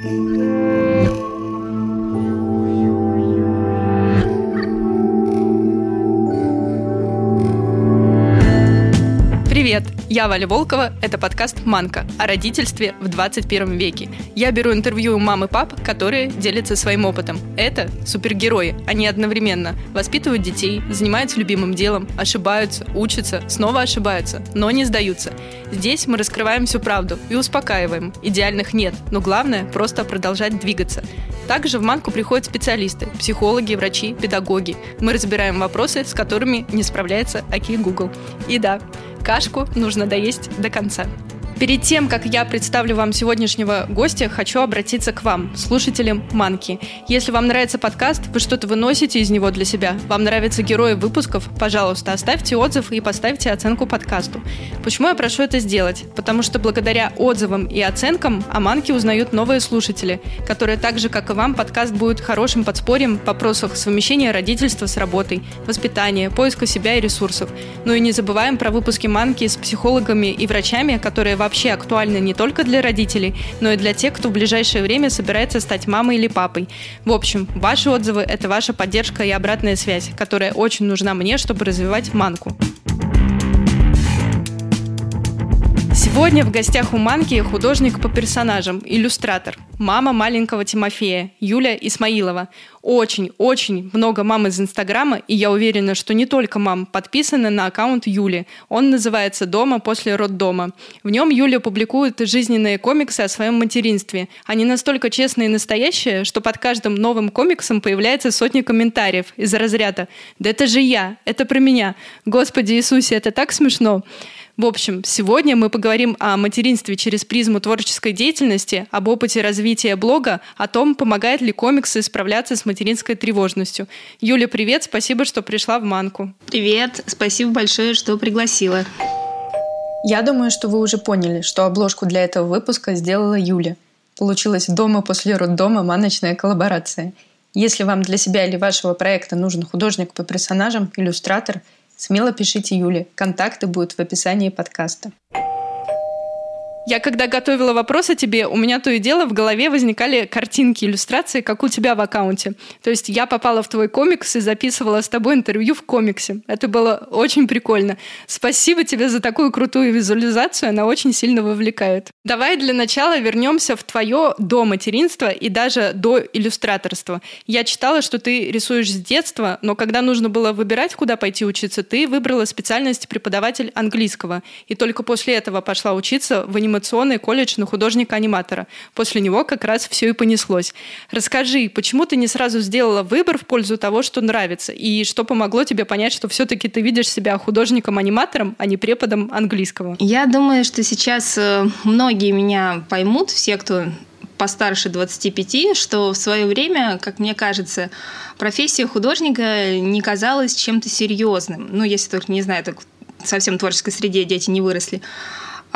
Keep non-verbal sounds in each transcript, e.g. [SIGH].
Привет! Я Валя Волкова, это подкаст «Манка» о родительстве в 21 веке. Я беру интервью у мам и пап, которые делятся своим опытом. Это супергерои, они одновременно воспитывают детей, занимаются любимым делом, ошибаются, учатся, снова ошибаются, но не сдаются. Здесь мы раскрываем всю правду и успокаиваем. Идеальных нет, но главное – просто продолжать двигаться. Также в Манку приходят специалисты – психологи, врачи, педагоги. Мы разбираем вопросы, с которыми не справляется Аки Google. И да, кашку нужно доесть до конца. Перед тем, как я представлю вам сегодняшнего гостя, хочу обратиться к вам, слушателям Манки. Если вам нравится подкаст, вы что-то выносите из него для себя, вам нравятся герои выпусков, пожалуйста, оставьте отзыв и поставьте оценку подкасту. Почему я прошу это сделать? Потому что благодаря отзывам и оценкам о Манке узнают новые слушатели, которые так же, как и вам, подкаст будет хорошим подспорьем в вопросах совмещения родительства с работой, воспитания, поиска себя и ресурсов. Ну и не забываем про выпуски Манки с психологами и врачами, которые вам вообще актуальны не только для родителей, но и для тех, кто в ближайшее время собирается стать мамой или папой. В общем, ваши отзывы – это ваша поддержка и обратная связь, которая очень нужна мне, чтобы развивать манку. Сегодня в гостях у Манки художник по персонажам, иллюстратор, мама маленького Тимофея, Юля Исмаилова. Очень-очень много мам из Инстаграма, и я уверена, что не только мам подписаны на аккаунт Юли. Он называется «Дома после роддома». В нем Юля публикует жизненные комиксы о своем материнстве. Они настолько честные и настоящие, что под каждым новым комиксом появляется сотни комментариев из разряда «Да это же я! Это про меня! Господи Иисусе, это так смешно!» В общем, сегодня мы поговорим о материнстве через призму творческой деятельности, об опыте развития блога, о том, помогает ли комиксы справляться с материнской тревожностью. Юля, привет, спасибо, что пришла в Манку. Привет, спасибо большое, что пригласила. Я думаю, что вы уже поняли, что обложку для этого выпуска сделала Юля. Получилась дома после роддома маночная коллаборация. Если вам для себя или вашего проекта нужен художник по персонажам, иллюстратор – Смело пишите Юле. Контакты будут в описании подкаста. Я когда готовила вопрос о тебе, у меня то и дело в голове возникали картинки, иллюстрации, как у тебя в аккаунте. То есть я попала в твой комикс и записывала с тобой интервью в комиксе. Это было очень прикольно. Спасибо тебе за такую крутую визуализацию, она очень сильно вовлекает. Давай для начала вернемся в твое до материнства и даже до иллюстраторства. Я читала, что ты рисуешь с детства, но когда нужно было выбирать, куда пойти учиться, ты выбрала специальность преподаватель английского. И только после этого пошла учиться в анимационном анимационный колледж на художника-аниматора. После него как раз все и понеслось. Расскажи, почему ты не сразу сделала выбор в пользу того, что нравится? И что помогло тебе понять, что все-таки ты видишь себя художником-аниматором, а не преподом английского? Я думаю, что сейчас э, многие меня поймут, все, кто постарше 25, что в свое время, как мне кажется, профессия художника не казалась чем-то серьезным. Ну, если только, не знаю, так совсем в творческой среде дети не выросли.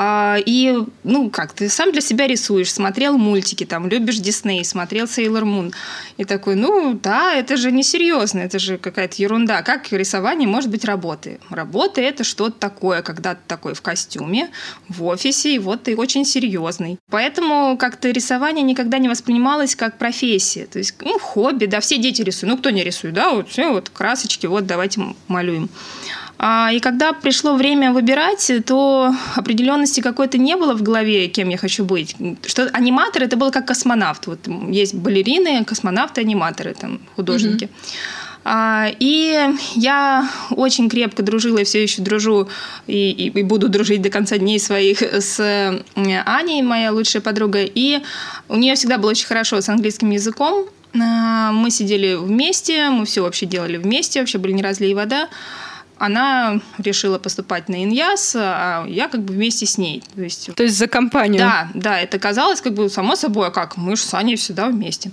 А, и, ну, как, ты сам для себя рисуешь, смотрел мультики, там, любишь Дисней, смотрел Сейлор Мун. И такой, ну, да, это же не серьезно, это же какая-то ерунда. Как рисование может быть работой? Работа – это что-то такое, когда ты такой в костюме, в офисе, и вот ты очень серьезный. Поэтому как-то рисование никогда не воспринималось как профессия. То есть, ну, хобби, да, все дети рисуют. Ну, кто не рисует, да, вот все, вот красочки, вот давайте малюем. А, и когда пришло время выбирать, то определенности какой-то не было в голове, кем я хочу быть. Что аниматор это было как космонавт. Вот есть балерины, космонавты, аниматоры, там художники. Mm-hmm. И я очень крепко дружила и все еще дружу и, и, и буду дружить до конца дней своих с Аней, моя лучшая подруга. И у нее всегда было очень хорошо с английским языком. А, мы сидели вместе, мы все вообще делали вместе, вообще были не разлей вода она решила поступать на Иньяс, а я как бы вместе с ней. То есть, То есть за компанию? Да, да, это казалось как бы само собой, а как мы же с Аней всегда вместе.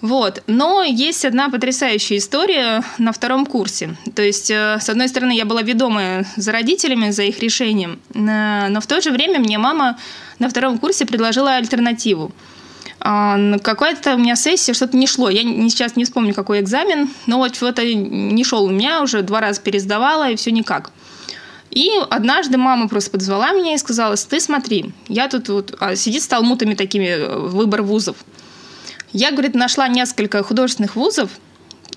Вот. Но есть одна потрясающая история на втором курсе. То есть, э, с одной стороны, я была ведома за родителями, за их решением, э, но в то же время мне мама на втором курсе предложила альтернативу. А, какая-то у меня сессия, что-то не шло. Я сейчас не вспомню, какой экзамен, но вот что-то не шел у меня, уже два раза пересдавала, и все никак. И однажды мама просто подзвала меня и сказала, ты смотри, я тут вот а, сидит с талмутами такими, э, выбор вузов. Я, говорит, нашла несколько художественных вузов.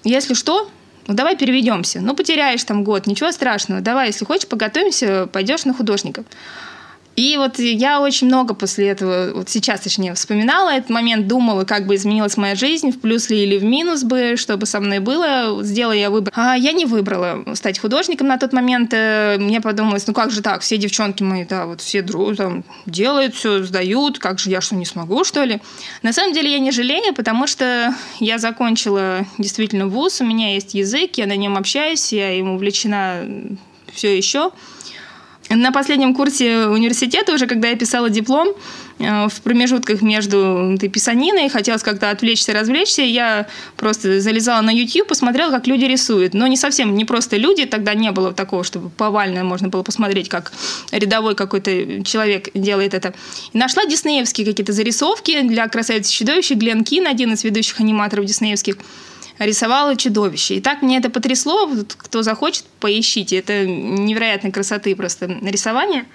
Если что, ну давай переведемся. Ну потеряешь там год, ничего страшного. Давай, если хочешь, поготовимся, пойдешь на художников. И вот я очень много после этого, вот сейчас точнее, вспоминала этот момент, думала, как бы изменилась моя жизнь, в плюс ли или в минус бы, что бы со мной было. Сделала я выбор. А я не выбрала стать художником на тот момент. Э, мне подумалось, ну как же так, все девчонки мои, да, вот все друг, там, делают все, сдают, как же я что, не смогу, что ли? На самом деле я не жалею, потому что я закончила действительно вуз, у меня есть язык, я на нем общаюсь, я им увлечена все еще. На последнем курсе университета, уже когда я писала диплом, э, в промежутках между этой писаниной, хотелось как-то отвлечься, развлечься, я просто залезала на YouTube, посмотрела, как люди рисуют. Но не совсем, не просто люди, тогда не было такого, чтобы повально можно было посмотреть, как рядовой какой-то человек делает это. И нашла диснеевские какие-то зарисовки для «Красавицы и чудовища», Глен Кин, один из ведущих аниматоров диснеевских рисовала чудовище. И так мне это потрясло. Кто захочет, поищите. Это невероятной красоты просто рисование.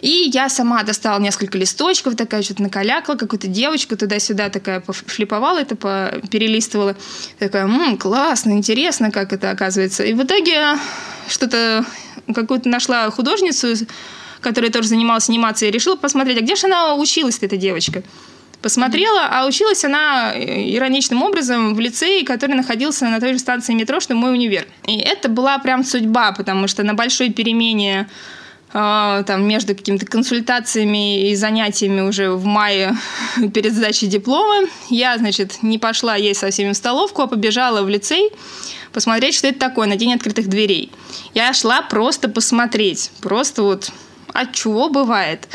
И я сама достала несколько листочков, такая что-то накалякала, какую-то девочку туда-сюда такая флиповала это, перелистывала. Такая, м-м, классно, интересно, как это оказывается. И в итоге что-то, какую-то нашла художницу, которая тоже занималась анимацией, решила посмотреть, а где же она училась, эта девочка посмотрела, а училась она э, ироничным образом в лицее, который находился на той же станции метро, что мой универ. И это была прям судьба, потому что на большой перемене э, там, между какими-то консультациями и занятиями уже в мае [LAUGHS] перед сдачей диплома. Я, значит, не пошла есть со всеми в столовку, а побежала в лицей посмотреть, что это такое на день открытых дверей. Я шла просто посмотреть, просто вот от чего бывает.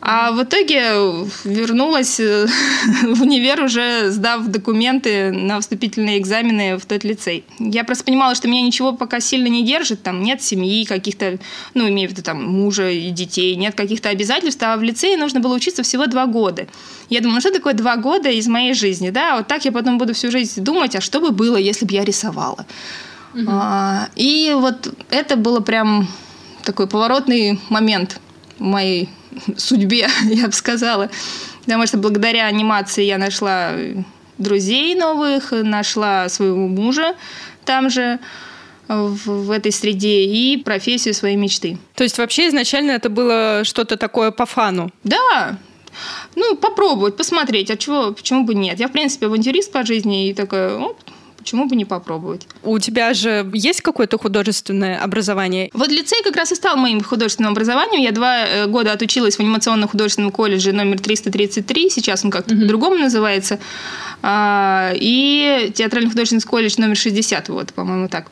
А в итоге вернулась э, [LAUGHS] в универ уже сдав документы на вступительные экзамены в тот лицей. Я просто понимала, что меня ничего пока сильно не держит, там нет семьи каких-то, ну, имею в виду там мужа и детей, нет каких-то обязательств, а в лицее нужно было учиться всего два года. Я думаю, ну что такое два года из моей жизни, да, вот так я потом буду всю жизнь думать, а что бы было, если бы я рисовала. Угу. А, и вот это было прям такой поворотный момент моей судьбе, [LAUGHS] я бы сказала. Потому что благодаря анимации я нашла друзей новых, нашла своего мужа там же в, в этой среде и профессию своей мечты. То есть вообще изначально это было что-то такое по фану? Да, ну, попробовать, посмотреть, а чего, почему бы нет. Я, в принципе, авантюрист по жизни и такая, оп, почему бы не попробовать? У тебя же есть какое-то художественное образование? Вот лицей как раз и стал моим художественным образованием. Я два э, года отучилась в анимационно-художественном колледже номер 333, сейчас он как-то uh-huh. по-другому называется, а, и театрально-художественный колледж номер 60, вот, по-моему, так.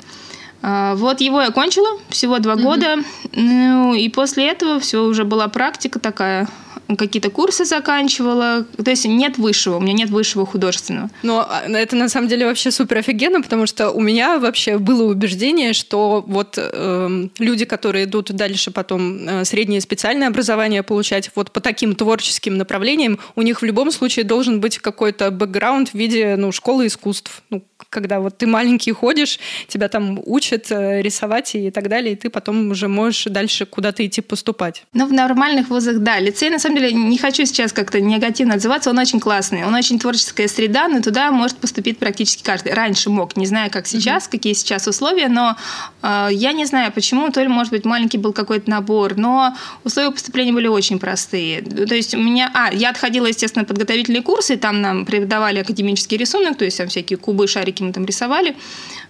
А, вот его я окончила, всего два mm-hmm. года. Ну, и после этого все уже была практика такая какие-то курсы заканчивала. То есть нет высшего, у меня нет высшего художественного. Но а, это на самом деле вообще супер офигенно, потому что у меня вообще было убеждение, что вот э, люди, которые идут дальше потом э, среднее специальное образование получать вот по таким творческим направлениям, у них в любом случае должен быть какой-то бэкграунд в виде ну, школы искусств. Ну, когда вот ты маленький ходишь, тебя там учат э, рисовать и так далее, и ты потом уже можешь дальше куда-то идти поступать. Ну, в нормальных вузах, да. Лицей, на самом деле, не хочу сейчас как-то негативно отзываться, он очень классный, он очень творческая среда, но туда может поступить практически каждый. Раньше мог, не знаю, как сейчас, mm-hmm. какие сейчас условия, но э, я не знаю, почему, то ли, может быть, маленький был какой-то набор, но условия поступления были очень простые. То есть у меня... А, я отходила, естественно, подготовительные курсы, там нам преподавали академический рисунок, то есть там всякие кубы, шарики мы там рисовали.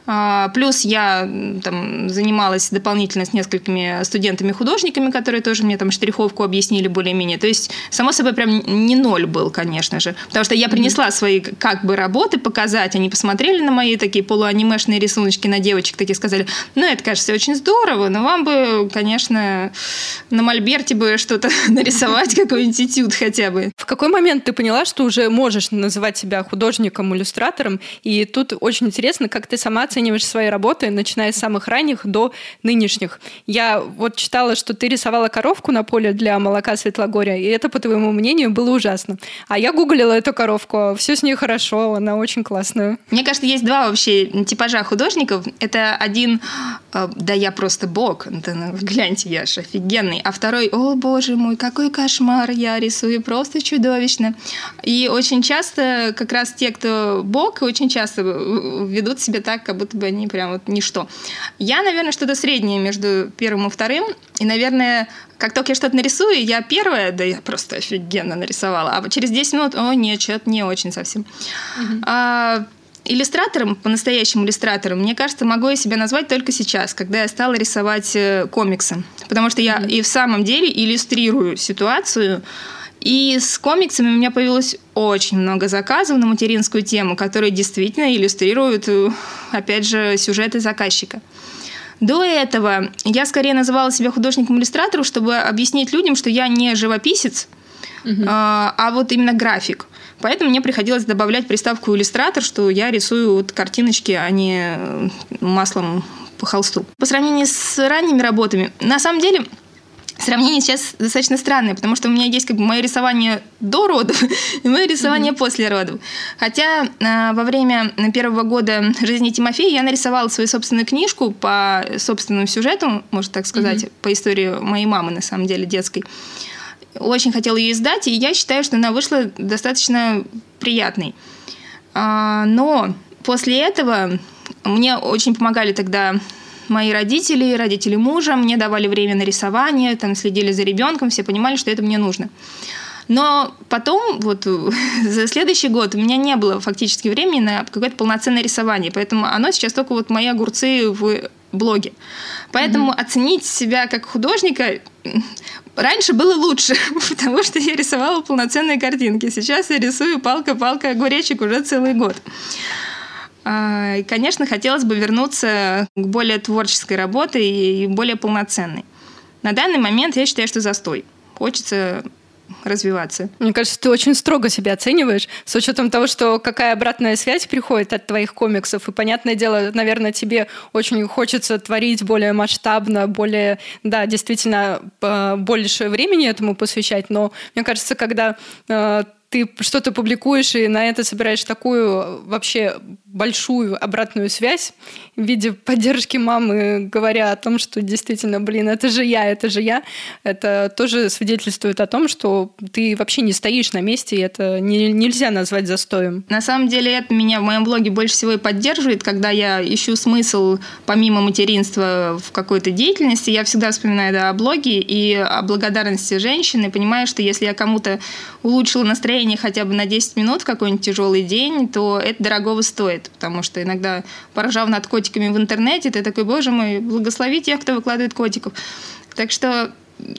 А, плюс я там, занималась дополнительно с несколькими студентами-художниками, которые тоже мне там штриховку объяснили более-менее. То есть, само собой, прям не ноль был, конечно же. Потому что я принесла свои как бы работы показать, они посмотрели на мои такие полуанимешные рисуночки на девочек, такие сказали, ну, это, кажется, очень здорово, но вам бы, конечно, на мольберте бы что-то [LAUGHS] нарисовать, [LAUGHS] какой-нибудь этюд хотя бы. В какой момент ты поняла, что уже можешь называть себя художником, иллюстратором? И тут очень интересно, как ты сама оцениваешь свои работы, начиная с самых ранних до нынешних. Я вот читала, что ты рисовала коровку на поле для молока Светлогория, и это, по твоему мнению, было ужасно. А я гуглила эту коровку, все с ней хорошо, она очень классная. Мне кажется, есть два вообще типажа художников. Это один, э, да я просто бог, [LAUGHS] да, ну, гляньте, я же офигенный. А второй, о боже мой, какой кошмар, я рисую просто чудовищно. И очень часто как раз те, кто бог, очень часто ведут себя так, как будто бы они прям вот ничто. Я, наверное, что-то среднее между первым и вторым. И, наверное, как только я что-то нарисую, я первая, да я просто офигенно нарисовала. А через 10 минут, о, нет, что-то не очень совсем. Угу. А, иллюстратором, по-настоящему иллюстратором, мне кажется, могу я себя назвать только сейчас, когда я стала рисовать э, комиксы. Потому что я mm-hmm. и в самом деле иллюстрирую ситуацию. И с комиксами у меня появилось очень много заказов на материнскую тему, которые действительно иллюстрируют, э, опять же, сюжеты заказчика. До этого я скорее называла себя художником-иллюстратором, чтобы объяснить людям, что я не живописец, угу. а, вот именно график. Поэтому мне приходилось добавлять приставку иллюстратор, что я рисую вот картиночки, а не э, маслом по холсту. По сравнению с ранними работами, на самом деле Сравнение сейчас достаточно странное, потому что у меня есть как бы мое рисование до родов [LAUGHS] и мое рисование mm-hmm. после родов. Хотя э, во время первого года жизни Тимофея я нарисовала свою собственную книжку по собственному сюжету, можно так сказать, mm-hmm. по истории моей мамы, на самом деле, детской. Очень хотела ее издать, и я считаю, что она вышла достаточно приятной. А, но после этого мне очень помогали тогда мои родители, родители мужа, мне давали время на рисование, там следили за ребенком, все понимали, что это мне нужно. Но потом, вот [LAUGHS] за следующий год у меня не было фактически времени на какое-то полноценное рисование, поэтому оно сейчас только вот мои огурцы в блоге. Поэтому mm-hmm. оценить себя как художника [LAUGHS] раньше было лучше, [LAUGHS] потому что я рисовала полноценные картинки. Сейчас я рисую палка-палка огуречек уже целый год. А, конечно, хотелось бы вернуться к более творческой работе и более полноценной. На данный момент я считаю, что застой. Хочется развиваться. Мне кажется, ты очень строго себя оцениваешь, с учетом того, что какая обратная связь приходит от твоих комиксов. И, понятное дело, наверное, тебе очень хочется творить более масштабно, более, да, действительно, больше времени этому посвящать. Но мне кажется, когда э, ты что-то публикуешь и на это собираешь такую вообще большую обратную связь в виде поддержки мамы, говоря о том, что действительно, блин, это же я, это же я, это тоже свидетельствует о том, что ты вообще не стоишь на месте, и это не, нельзя назвать застоем. На самом деле это меня в моем блоге больше всего и поддерживает, когда я ищу смысл помимо материнства в какой-то деятельности, я всегда вспоминаю да, о блоге и о благодарности женщины, понимаю, что если я кому-то улучшила настроение хотя бы на 10 минут в какой-нибудь тяжелый день, то это дорогого стоит потому что иногда, поражав над котиками в интернете, ты такой, боже мой, благослови тех, кто выкладывает котиков. Так что,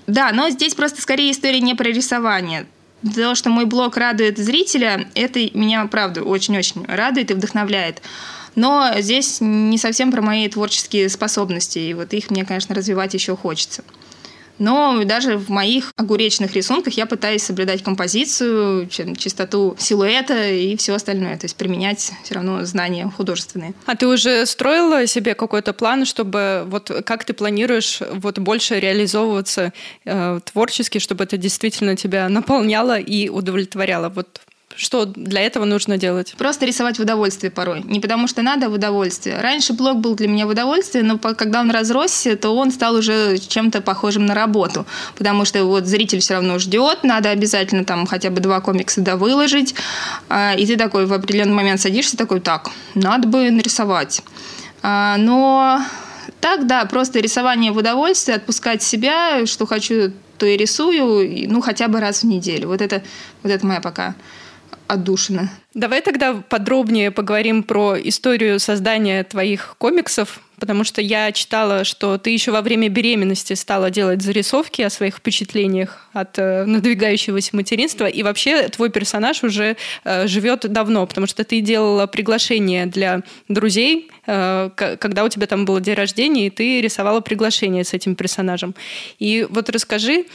да, но здесь просто скорее история не про рисование. То, что мой блог радует зрителя, это меня, правда, очень-очень радует и вдохновляет. Но здесь не совсем про мои творческие способности, и вот их мне, конечно, развивать еще хочется. Но даже в моих огуречных рисунках я пытаюсь соблюдать композицию, чистоту силуэта и все остальное. То есть применять все равно знания художественные. А ты уже строила себе какой-то план, чтобы вот как ты планируешь вот больше реализовываться э, творчески, чтобы это действительно тебя наполняло и удовлетворяло? Вот что для этого нужно делать? Просто рисовать в удовольствие порой. Не потому что надо, а в удовольствие. Раньше блог был для меня в удовольствие, но когда он разросся, то он стал уже чем-то похожим на работу. Потому что вот зритель все равно ждет, надо обязательно там хотя бы два комикса довыложить. А, и ты такой в определенный момент садишься, такой, так, надо бы нарисовать. А, но так, да, просто рисование в удовольствие, отпускать себя, что хочу, то и рисую, ну, хотя бы раз в неделю. Вот это, вот это моя пока отдушина. Давай тогда подробнее поговорим про историю создания твоих комиксов, потому что я читала, что ты еще во время беременности стала делать зарисовки о своих впечатлениях от э, надвигающегося материнства, и вообще твой персонаж уже э, живет давно, потому что ты делала приглашение для друзей, э, когда у тебя там был день рождения, и ты рисовала приглашение с этим персонажем. И вот расскажи,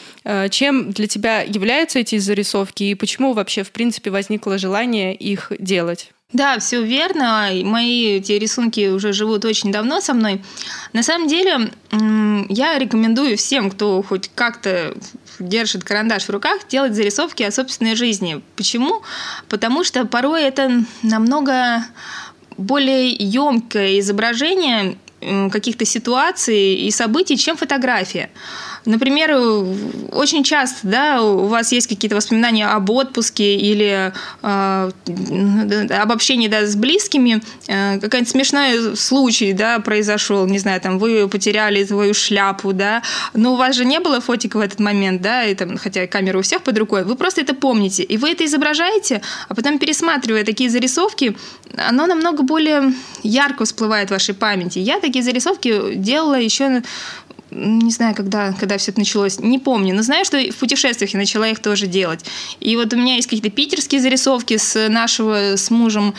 чем для тебя являются эти зарисовки, и почему вообще, в принципе, возникло желание их делать? Да, все верно. Мои эти рисунки уже живут очень давно со мной. На самом деле, я рекомендую всем, кто хоть как-то держит карандаш в руках, делать зарисовки о собственной жизни. Почему? Потому что порой это намного более емкое изображение каких-то ситуаций и событий, чем фотография. Например, очень часто да, у вас есть какие-то воспоминания об отпуске или э, об общении да, с близкими. Э, какой-нибудь смешной случай да, произошел, не знаю, там вы потеряли свою шляпу, да, но у вас же не было фотика в этот момент, да, и, там, хотя камера у всех под рукой, вы просто это помните, и вы это изображаете, а потом пересматривая такие зарисовки, оно намного более ярко всплывает в вашей памяти. Я такие зарисовки делала еще не знаю, когда, когда все это началось, не помню, но знаю, что в путешествиях я начала их тоже делать. И вот у меня есть какие-то питерские зарисовки с нашего, с мужем,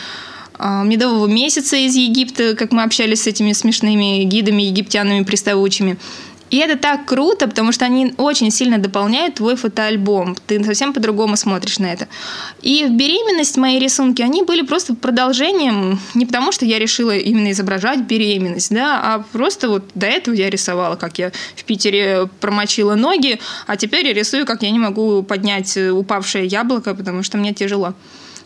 а, медового месяца из Египта, как мы общались с этими смешными гидами, египтянами приставучими. И это так круто, потому что они очень сильно дополняют твой фотоальбом. Ты совсем по-другому смотришь на это. И в беременность мои рисунки, они были просто продолжением, не потому что я решила именно изображать беременность, да, а просто вот до этого я рисовала, как я в Питере промочила ноги, а теперь я рисую, как я не могу поднять упавшее яблоко, потому что мне тяжело.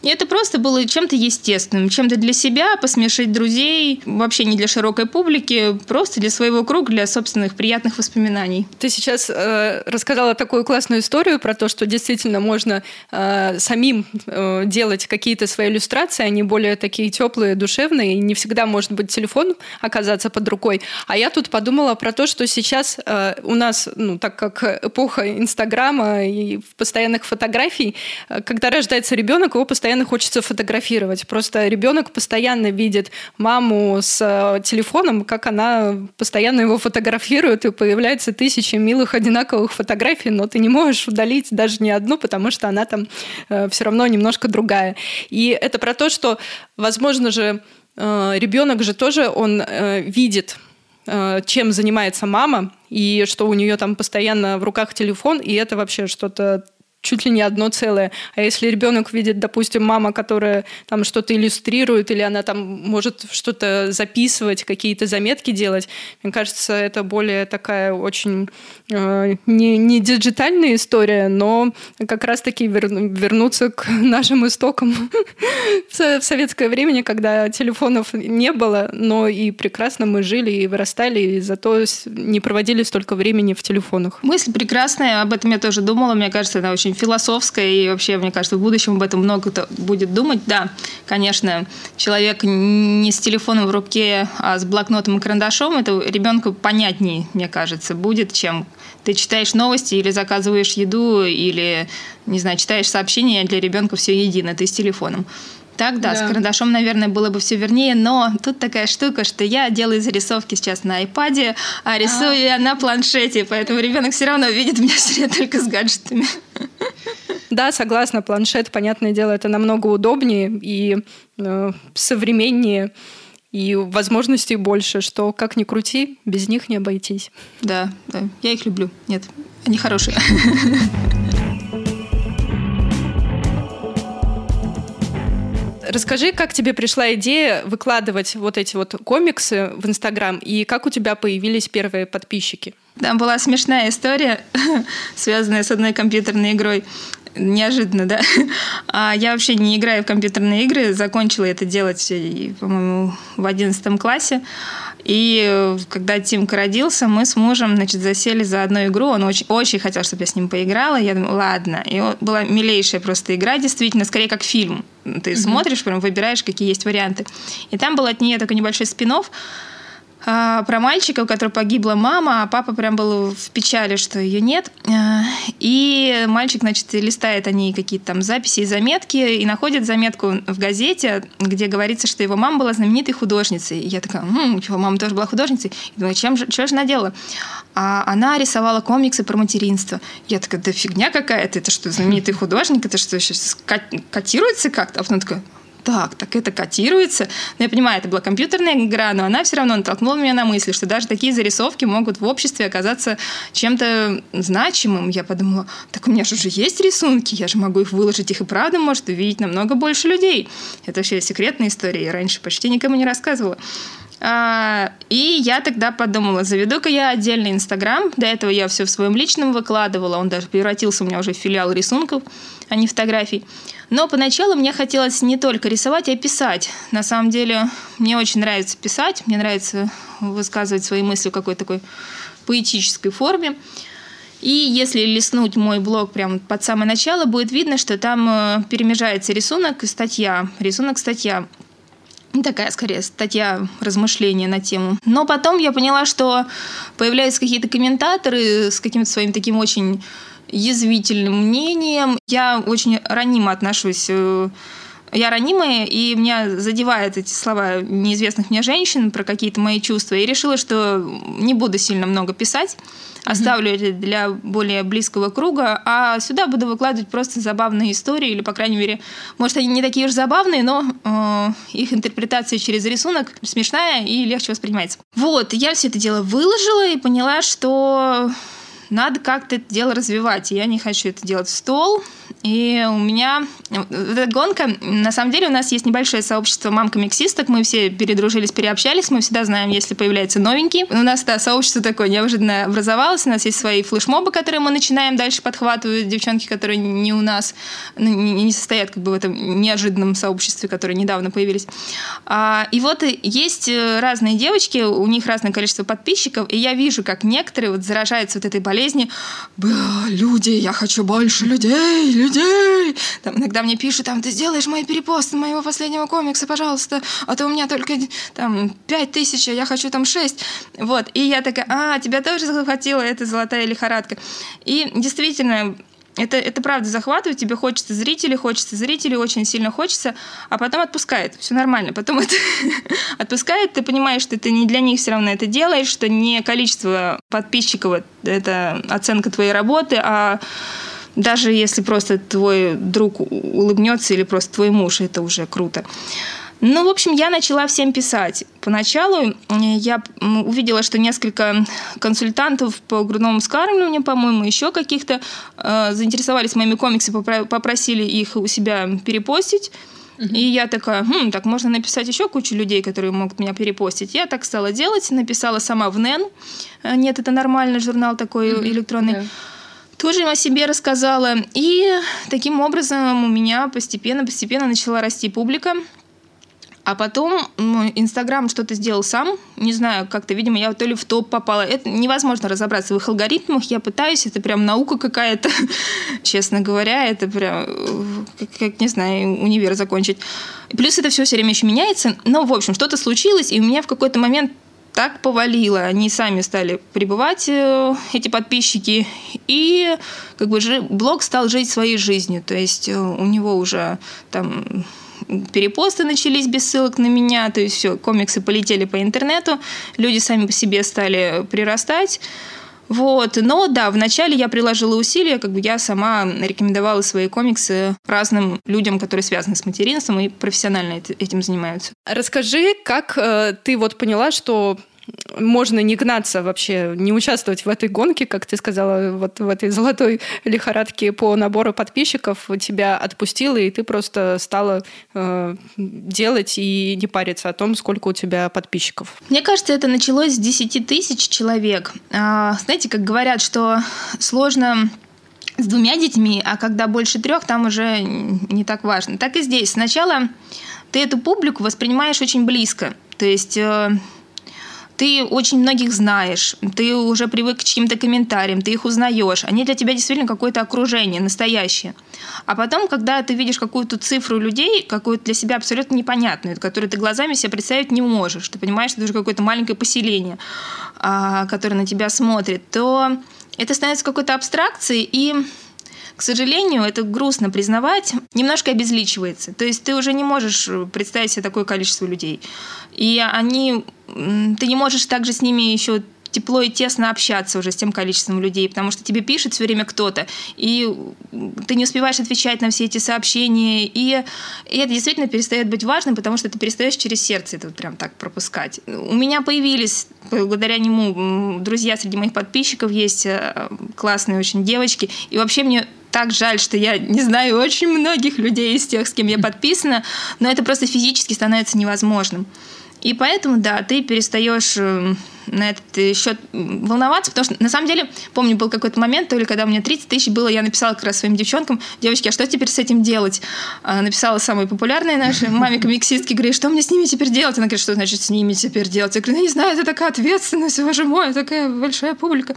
И это просто было чем-то естественным, чем-то для себя, посмешить друзей, вообще не для широкой публики, просто для своего круга, для собственных приятных воспоминаний. Ты сейчас э, рассказала такую классную историю про то, что действительно можно э, самим э, делать какие-то свои иллюстрации, они более такие теплые, душевные, и не всегда может быть телефон оказаться под рукой. А я тут подумала про то, что сейчас э, у нас, ну, так как эпоха Инстаграма и постоянных фотографий, э, когда рождается ребенок, его постоянно постоянно хочется фотографировать. Просто ребенок постоянно видит маму с э, телефоном, как она постоянно его фотографирует, и появляется тысячи милых одинаковых фотографий, но ты не можешь удалить даже ни одну, потому что она там э, все равно немножко другая. И это про то, что, возможно же, э, ребенок же тоже он видит чем занимается мама, и что у нее там постоянно в руках телефон, и это вообще что-то чуть ли не одно целое. А если ребенок видит, допустим, мама, которая там что-то иллюстрирует, или она там может что-то записывать, какие-то заметки делать, мне кажется, это более такая очень э, не, не диджитальная история, но как раз-таки вер, вернуться к [LAUGHS] нашим истокам [LAUGHS] в советское время, когда телефонов не было, но и прекрасно мы жили и вырастали, и зато не проводили столько времени в телефонах. Мысль прекрасная, об этом я тоже думала, мне кажется, она очень философское, и вообще, мне кажется, в будущем об этом много кто будет думать. Да, конечно, человек не с телефоном в руке, а с блокнотом и карандашом, это ребенку понятнее, мне кажется, будет, чем ты читаешь новости или заказываешь еду, или, не знаю, читаешь сообщения, для ребенка все едино, ты с телефоном. Так, да, да, с карандашом, наверное, было бы все вернее, но тут такая штука, что я делаю зарисовки сейчас на iPad, а рисую а. я на планшете, поэтому ребенок все равно видит меня [LAUGHS] все только с гаджетами. Да, согласна, планшет, понятное дело, это намного удобнее и э, современнее, и возможностей больше, что как ни крути, без них не обойтись. Да, да, я их люблю. Нет, они хорошие. [LAUGHS] Расскажи, как тебе пришла идея выкладывать вот эти вот комиксы в Инстаграм, и как у тебя появились первые подписчики? Там была смешная история, [LAUGHS] связанная с одной компьютерной игрой. Неожиданно, да. [LAUGHS] А я вообще не играю в компьютерные игры. Закончила это делать, по-моему, в одиннадцатом классе. И э, когда Тимка родился, мы с мужем, значит, засели за одну игру. Он очень, очень хотел, чтобы я с ним поиграла. Я думаю, ладно. И была милейшая просто игра, действительно, скорее как фильм. Ты mm-hmm. смотришь, прям выбираешь, какие есть варианты. И там был от нее такой небольшой спин а, про мальчика, у которого погибла мама, а папа прям был в печали, что ее нет. А, и мальчик, значит, листает они какие-то там записи и заметки, и находит заметку в газете, где говорится, что его мама была знаменитой художницей. И я такая, м-м, его мама тоже была художницей. И думаю, чем же, что же она делала? А она рисовала комиксы про материнство. Я такая, да фигня какая-то, это что, знаменитый художник, это что, сейчас котируется как-то? А потом такая, так, так это котируется. Но ну, я понимаю, это была компьютерная игра, но она все равно натолкнула меня на мысли, что даже такие зарисовки могут в обществе оказаться чем-то значимым. Я подумала, так у меня же уже есть рисунки, я же могу их выложить, их и правда может увидеть намного больше людей. Это вообще секретная история, я раньше почти никому не рассказывала. А, и я тогда подумала, заведу-ка я отдельный Инстаграм. До этого я все в своем личном выкладывала. Он даже превратился у меня уже в филиал рисунков, а не фотографий. Но поначалу мне хотелось не только рисовать, а писать. На самом деле, мне очень нравится писать, мне нравится высказывать свои мысли в какой-то такой поэтической форме. И если листнуть мой блог прямо под самое начало, будет видно, что там э, перемежается рисунок и статья. Рисунок-статья. Такая, скорее, статья размышления на тему. Но потом я поняла, что появляются какие-то комментаторы с каким-то своим таким очень язвительным мнением. Я очень ранимо отношусь э, я ранимая, и меня задевают эти слова неизвестных мне женщин про какие-то мои чувства. И решила, что не буду сильно много писать, оставлю это для более близкого круга, а сюда буду выкладывать просто забавные истории, или, по крайней мере, может, они не такие уж забавные, но э, их интерпретация через рисунок смешная и легче воспринимается. Вот, я все это дело выложила и поняла, что надо как-то это дело развивать. Я не хочу это делать в стол. И у меня эта гонка, на самом деле у нас есть небольшое сообщество мам-комиксисток, мы все передружились, переобщались, мы всегда знаем, если появляется новенький. У нас, да, сообщество такое неожиданно образовалось, у нас есть свои флешмобы, которые мы начинаем дальше подхватывать, девчонки, которые не у нас, ну, не состоят как бы в этом неожиданном сообществе, которые недавно появились. А, и вот есть разные девочки, у них разное количество подписчиков, и я вижу, как некоторые вот заражаются вот этой болезнью. Люди, я хочу больше людей, людей. Там иногда мне пишут, там, ты сделаешь мои перепосты моего последнего комикса, пожалуйста, а то у меня только там пять тысяч, а я хочу там шесть. Вот, и я такая, а, тебя тоже захватила эта золотая лихорадка. И действительно, это, это правда захватывает, тебе хочется зрителей, хочется зрителей, очень сильно хочется, а потом отпускает, все нормально. Потом это [LAUGHS] отпускает, ты понимаешь, что ты не для них все равно это делаешь, что не количество подписчиков – это оценка твоей работы, а даже если просто твой друг улыбнется или просто твой муж, это уже круто. Ну, в общем, я начала всем писать. Поначалу я увидела, что несколько консультантов по грудному вскармливанию, по-моему, еще каких-то э, заинтересовались моими комиксами, попросили их у себя перепостить. И я такая, хм, так можно написать еще кучу людей, которые могут меня перепостить. Я так стала делать, написала сама в НЕН. Э, нет, это нормальный журнал такой mm-hmm. электронный. Yeah тоже им о себе рассказала. И таким образом у меня постепенно-постепенно начала расти публика. А потом Инстаграм что-то сделал сам. Не знаю, как-то, видимо, я то ли в топ попала. Это невозможно разобраться в их алгоритмах. Я пытаюсь, это прям наука какая-то. [LAUGHS] Честно говоря, это прям, как, как, не знаю, универ закончить. Плюс это все все время еще меняется. Но, в общем, что-то случилось, и у меня в какой-то момент так повалило. Они сами стали прибывать, э, эти подписчики, и как бы блог стал жить своей жизнью. То есть э, у него уже там перепосты начались без ссылок на меня, то есть все, комиксы полетели по интернету, люди сами по себе стали прирастать. Вот. Но да, вначале я приложила усилия, как бы я сама рекомендовала свои комиксы разным людям, которые связаны с материнством и профессионально этим занимаются. Расскажи, как э, ты вот поняла, что можно не гнаться вообще, не участвовать в этой гонке, как ты сказала, вот в этой золотой лихорадке по набору подписчиков тебя отпустила, и ты просто стала э, делать и не париться о том, сколько у тебя подписчиков. Мне кажется, это началось с 10 тысяч человек. А, знаете, как говорят, что сложно с двумя детьми, а когда больше трех, там уже не так важно. Так и здесь. Сначала ты эту публику воспринимаешь очень близко. То есть э, ты очень многих знаешь, ты уже привык к чьим-то комментариям, ты их узнаешь, они для тебя действительно какое-то окружение настоящее. А потом, когда ты видишь какую-то цифру людей, какую-то для себя абсолютно непонятную, которую ты глазами себе представить не можешь, ты понимаешь, что это уже какое-то маленькое поселение, а, которое на тебя смотрит, то это становится какой-то абстракцией, и к сожалению, это грустно признавать, немножко обезличивается. То есть ты уже не можешь представить себе такое количество людей. И они... Ты не можешь также с ними еще тепло и тесно общаться уже с тем количеством людей, потому что тебе пишет все время кто-то, и ты не успеваешь отвечать на все эти сообщения, и, и это действительно перестает быть важным, потому что ты перестаешь через сердце это вот прям так пропускать. У меня появились благодаря нему друзья среди моих подписчиков есть э, классные очень девочки, и вообще мне так жаль, что я не знаю очень многих людей из тех, с кем я подписана, но это просто физически становится невозможным. И поэтому, да, ты перестаешь э, на этот счет волноваться, потому что, на самом деле, помню, был какой-то момент, то ли когда у меня 30 тысяч было, я написала как раз своим девчонкам, девочки, а что теперь с этим делать? А, написала самые популярные наши [LAUGHS] маме-комиксистки, говорю, что мне с ними теперь делать? Она говорит, что значит с ними теперь делать? Я говорю, ну, не знаю, это такая ответственность, боже мой, такая большая публика.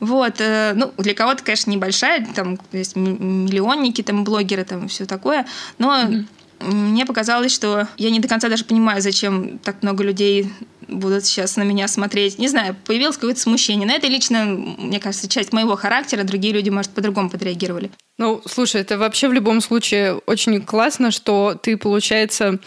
Вот, э, ну, для кого-то, конечно, небольшая, там есть миллионники, там блогеры, там все такое, но mm-hmm мне показалось, что я не до конца даже понимаю, зачем так много людей будут сейчас на меня смотреть. Не знаю, появилось какое-то смущение. Но это лично, мне кажется, часть моего характера. Другие люди, может, по-другому подреагировали. Ну, слушай, это вообще в любом случае очень классно, что ты, получается,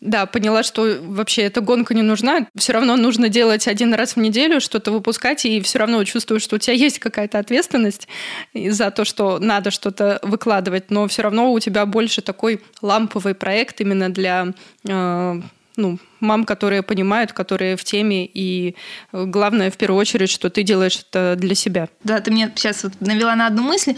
да, поняла, что вообще эта гонка не нужна. Все равно нужно делать один раз в неделю, что-то выпускать, и все равно чувствуешь, что у тебя есть какая-то ответственность за то, что надо что-то выкладывать, но все равно у тебя больше такой ламповый проект именно для э, ну, мам, которые понимают, которые в теме, и главное, в первую очередь, что ты делаешь это для себя. Да, ты мне сейчас вот навела на одну мысль.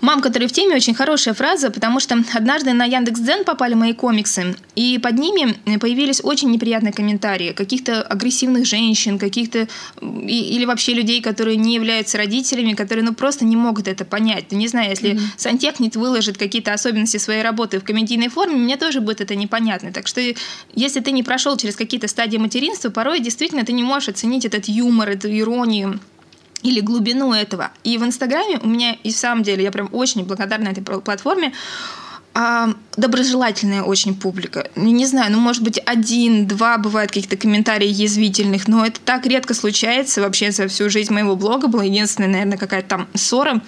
Мам, который в теме, очень хорошая фраза, потому что однажды на Яндекс.Дзен попали мои комиксы, и под ними появились очень неприятные комментарии каких-то агрессивных женщин, каких-то или вообще людей, которые не являются родителями, которые ну просто не могут это понять. Ну, не знаю, если mm-hmm. сантехник выложит какие-то особенности своей работы в комедийной форме, мне тоже будет это непонятно. Так что если ты не прошел через какие-то стадии материнства, порой действительно ты не можешь оценить этот юмор, эту иронию или глубину этого. И в Инстаграме у меня, и в самом деле, я прям очень благодарна этой платформе, а, доброжелательная очень публика. Не знаю, ну, может быть, один-два бывают каких-то комментариев язвительных, но это так редко случается. Вообще за всю жизнь моего блога была единственная, наверное, какая-то там ссора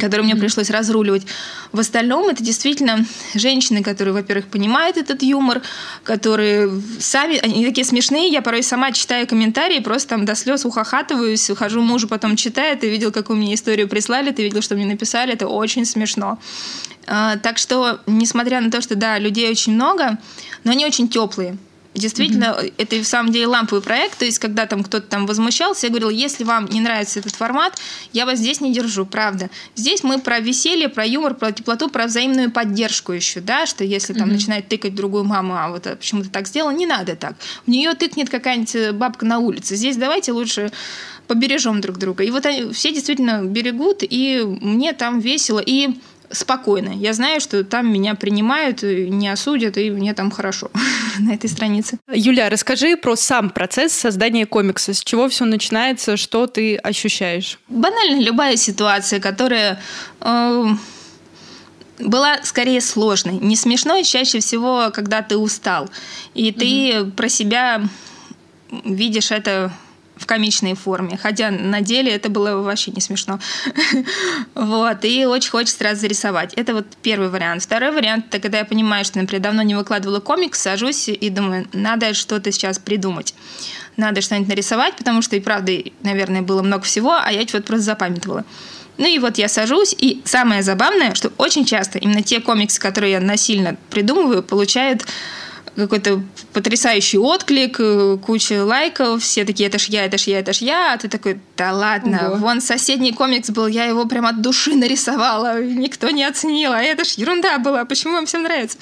который мне пришлось разруливать. В остальном это действительно женщины, которые, во-первых, понимают этот юмор, которые сами, они такие смешные, я порой сама читаю комментарии, просто там до слез ухахатываюсь, ухожу мужу, потом читаю, ты видел, какую мне историю прислали, ты видел, что мне написали, это очень смешно. А, так что, несмотря на то, что, да, людей очень много, но они очень теплые. Действительно, mm-hmm. это в самом деле ламповый проект. То есть, когда там кто-то там возмущался, я говорила, если вам не нравится этот формат, я вас здесь не держу, правда. Здесь мы про веселье, про юмор, про теплоту, про взаимную поддержку еще, да, что если там mm-hmm. начинает тыкать другую маму, а вот а почему ты так сделала, не надо так. В нее тыкнет какая-нибудь э, бабка на улице. Здесь давайте лучше побережем друг друга. И вот они все действительно берегут, и мне там весело. И спокойно. Я знаю, что там меня принимают, не осудят, и мне там хорошо [LAUGHS] на этой странице. Юля, расскажи про сам процесс создания комикса. С чего все начинается, что ты ощущаешь? Банально любая ситуация, которая э, была скорее сложной. Не смешной чаще всего, когда ты устал. И ты угу. про себя видишь это в комичной форме. Хотя на деле это было вообще не смешно. [LAUGHS] вот. И очень хочется сразу зарисовать. Это вот первый вариант. Второй вариант, это когда я понимаю, что, например, давно не выкладывала комикс, сажусь и думаю, надо что-то сейчас придумать. Надо что-нибудь нарисовать, потому что и правда, наверное, было много всего, а я вот просто запамятовала. Ну и вот я сажусь, и самое забавное, что очень часто именно те комиксы, которые я насильно придумываю, получают какой-то потрясающий отклик, э, куча лайков, все такие, это ж я, это ж я, это ж я, а ты такой, да ладно, Ого. вон соседний комикс был, я его прям от души нарисовала, никто не оценил, а это ж ерунда была, почему вам всем нравится?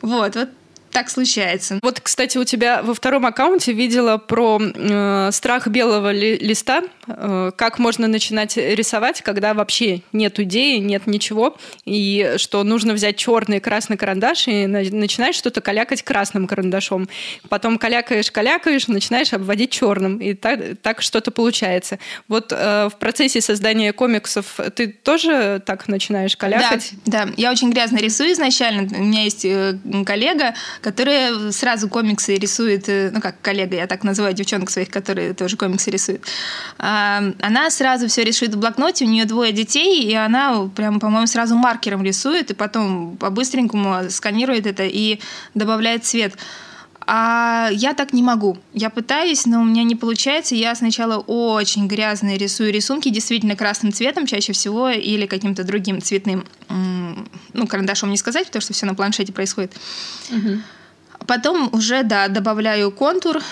Вот, вот так случается. Вот, кстати, у тебя во втором аккаунте видела про э, страх белого ли, листа, как можно начинать рисовать, когда вообще нет идеи, нет ничего, и что нужно взять черный и красный карандаш и на, начинаешь что-то калякать красным карандашом. Потом калякаешь, калякаешь, начинаешь обводить черным, и так, так что-то получается. Вот э, в процессе создания комиксов ты тоже так начинаешь калякать? Да, да. Я очень грязно рисую изначально. У меня есть э, коллега, которая сразу комиксы рисует, э, ну как коллега, я так называю девчонок своих, которые тоже комиксы рисуют. А, она сразу все рисует в блокноте, у нее двое детей, и она прям, по-моему, сразу маркером рисует, и потом по-быстренькому сканирует это и добавляет цвет. А я так не могу. Я пытаюсь, но у меня не получается. Я сначала очень грязные рисую рисунки, действительно красным цветом чаще всего, или каким-то другим цветным, ну, карандашом не сказать, потому что все на планшете происходит. Угу. Потом уже, да, добавляю контур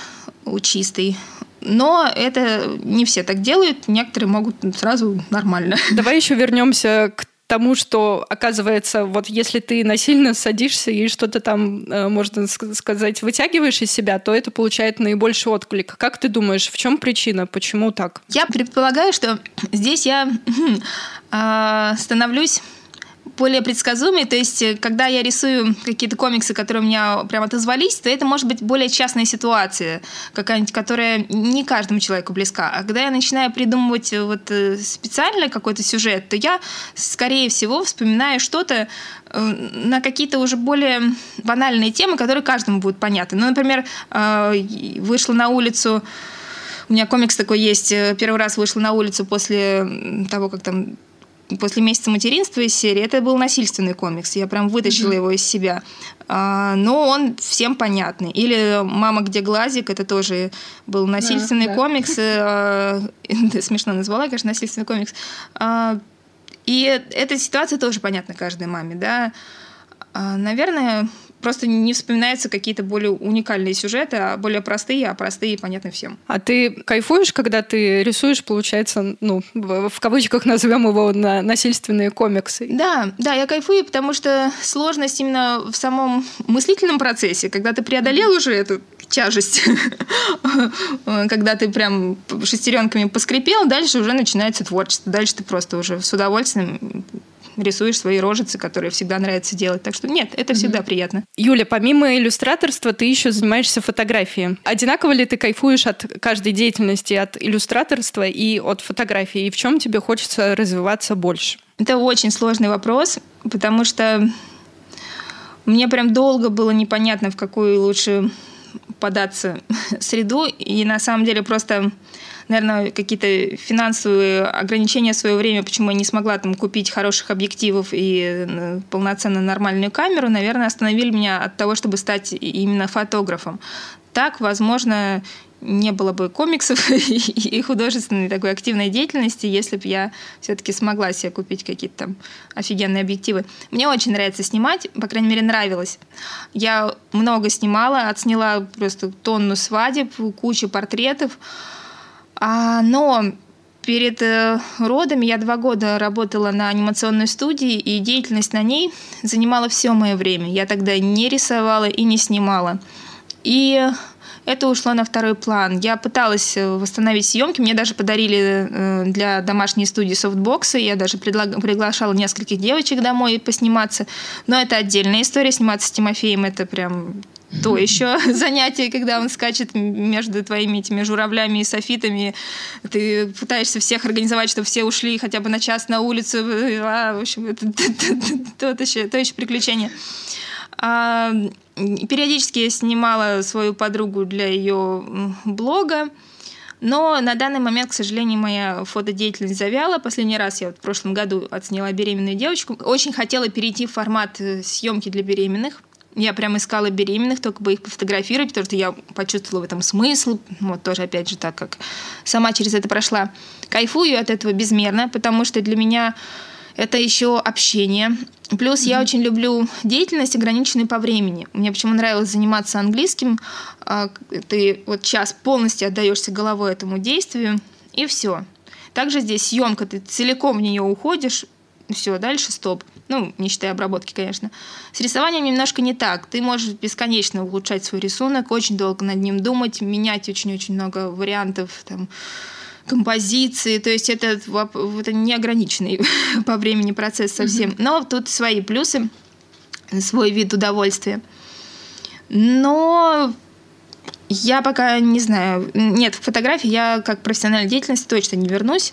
чистый, но это не все так делают, некоторые могут сразу нормально. Давай еще вернемся к тому, что, оказывается, вот если ты насильно садишься и что-то там, э, можно сказать, вытягиваешь из себя, то это получает наибольший отклик. Как ты думаешь, в чем причина? Почему так? Я предполагаю, что здесь я э, становлюсь более предсказуемый. То есть, э, когда я рисую какие-то комиксы, которые у меня прям отозвались, то это может быть более частная ситуация, какая-нибудь, которая не каждому человеку близка. А когда я начинаю придумывать э, вот э, специально какой-то сюжет, то я, скорее всего, вспоминаю что-то на какие-то уже более банальные темы, которые каждому будут понятны. Ну, например, вышла на улицу у меня комикс такой есть. Первый раз вышла на улицу после того, как там после месяца материнства из серии, это был насильственный комикс. Я прям вытащила mm-hmm. его из себя. А, но он всем понятный. Или «Мама, где глазик?» Это тоже был насильственный да, комикс. Да. Э, [LAUGHS] смешно назвала, конечно, насильственный комикс. А, и эта ситуация тоже понятна каждой маме, да. А, наверное, просто не вспоминаются какие-то более уникальные сюжеты, а более простые, а простые понятны всем. А ты кайфуешь, когда ты рисуешь, получается, ну, в кавычках назовем его на насильственные комиксы? Да, да, я кайфую, потому что сложность именно в самом мыслительном процессе, когда ты преодолел уже эту тяжесть, [LAUGHS] когда ты прям шестеренками поскрипел, дальше уже начинается творчество. Дальше ты просто уже с удовольствием рисуешь свои рожицы, которые всегда нравится делать. Так что нет, это всегда mm-hmm. приятно. Юля, помимо иллюстраторства, ты еще занимаешься фотографией. Одинаково ли ты кайфуешь от каждой деятельности, от иллюстраторства и от фотографии? И в чем тебе хочется развиваться больше? Это очень сложный вопрос, потому что мне прям долго было непонятно, в какую лучше податься [LAUGHS] среду. И на самом деле просто наверное, какие-то финансовые ограничения в свое время, почему я не смогла там купить хороших объективов и э, полноценно нормальную камеру, наверное, остановили меня от того, чтобы стать именно фотографом. Так, возможно, не было бы комиксов [LAUGHS] и художественной такой активной деятельности, если бы я все-таки смогла себе купить какие-то там офигенные объективы. Мне очень нравится снимать, по крайней мере, нравилось. Я много снимала, отсняла просто тонну свадеб, кучу портретов. А, но перед э, родами я два года работала на анимационной студии, и деятельность на ней занимала все мое время. Я тогда не рисовала и не снимала. И это ушло на второй план. Я пыталась э, восстановить съемки. Мне даже подарили э, для домашней студии софтбоксы. Я даже предлаг... приглашала нескольких девочек домой посниматься. Но это отдельная история. Сниматься с Тимофеем это прям то еще [LAUGHS] занятие, когда он скачет между твоими этими журавлями и софитами. Ты пытаешься всех организовать, чтобы все ушли хотя бы на час на улицу. А, в общем, это, [LAUGHS] то, еще, то еще приключение. А, периодически я снимала свою подругу для ее блога. Но на данный момент, к сожалению, моя фотодеятельность завяла. Последний раз я вот в прошлом году отсняла беременную девочку. Очень хотела перейти в формат э, съемки для беременных. Я прям искала беременных, только бы их пофотографировать, потому что я почувствовала в этом смысл. Вот тоже, опять же, так как сама через это прошла. Кайфую от этого безмерно, потому что для меня это еще общение. Плюс mm-hmm. я очень люблю деятельность, ограниченную по времени. Мне почему нравилось заниматься английским. А, ты вот час полностью отдаешься головой этому действию, и все. Также здесь съемка, ты целиком в нее уходишь, все, дальше стоп. Ну, не считая обработки, конечно. С рисованием немножко не так. Ты можешь бесконечно улучшать свой рисунок, очень долго над ним думать, менять очень-очень много вариантов, там, композиции, то есть это, это неограниченный [LAUGHS] по времени процесс совсем. Но тут свои плюсы, свой вид удовольствия. Но я пока не знаю. Нет, в фотографии я как профессиональной деятельности точно не вернусь.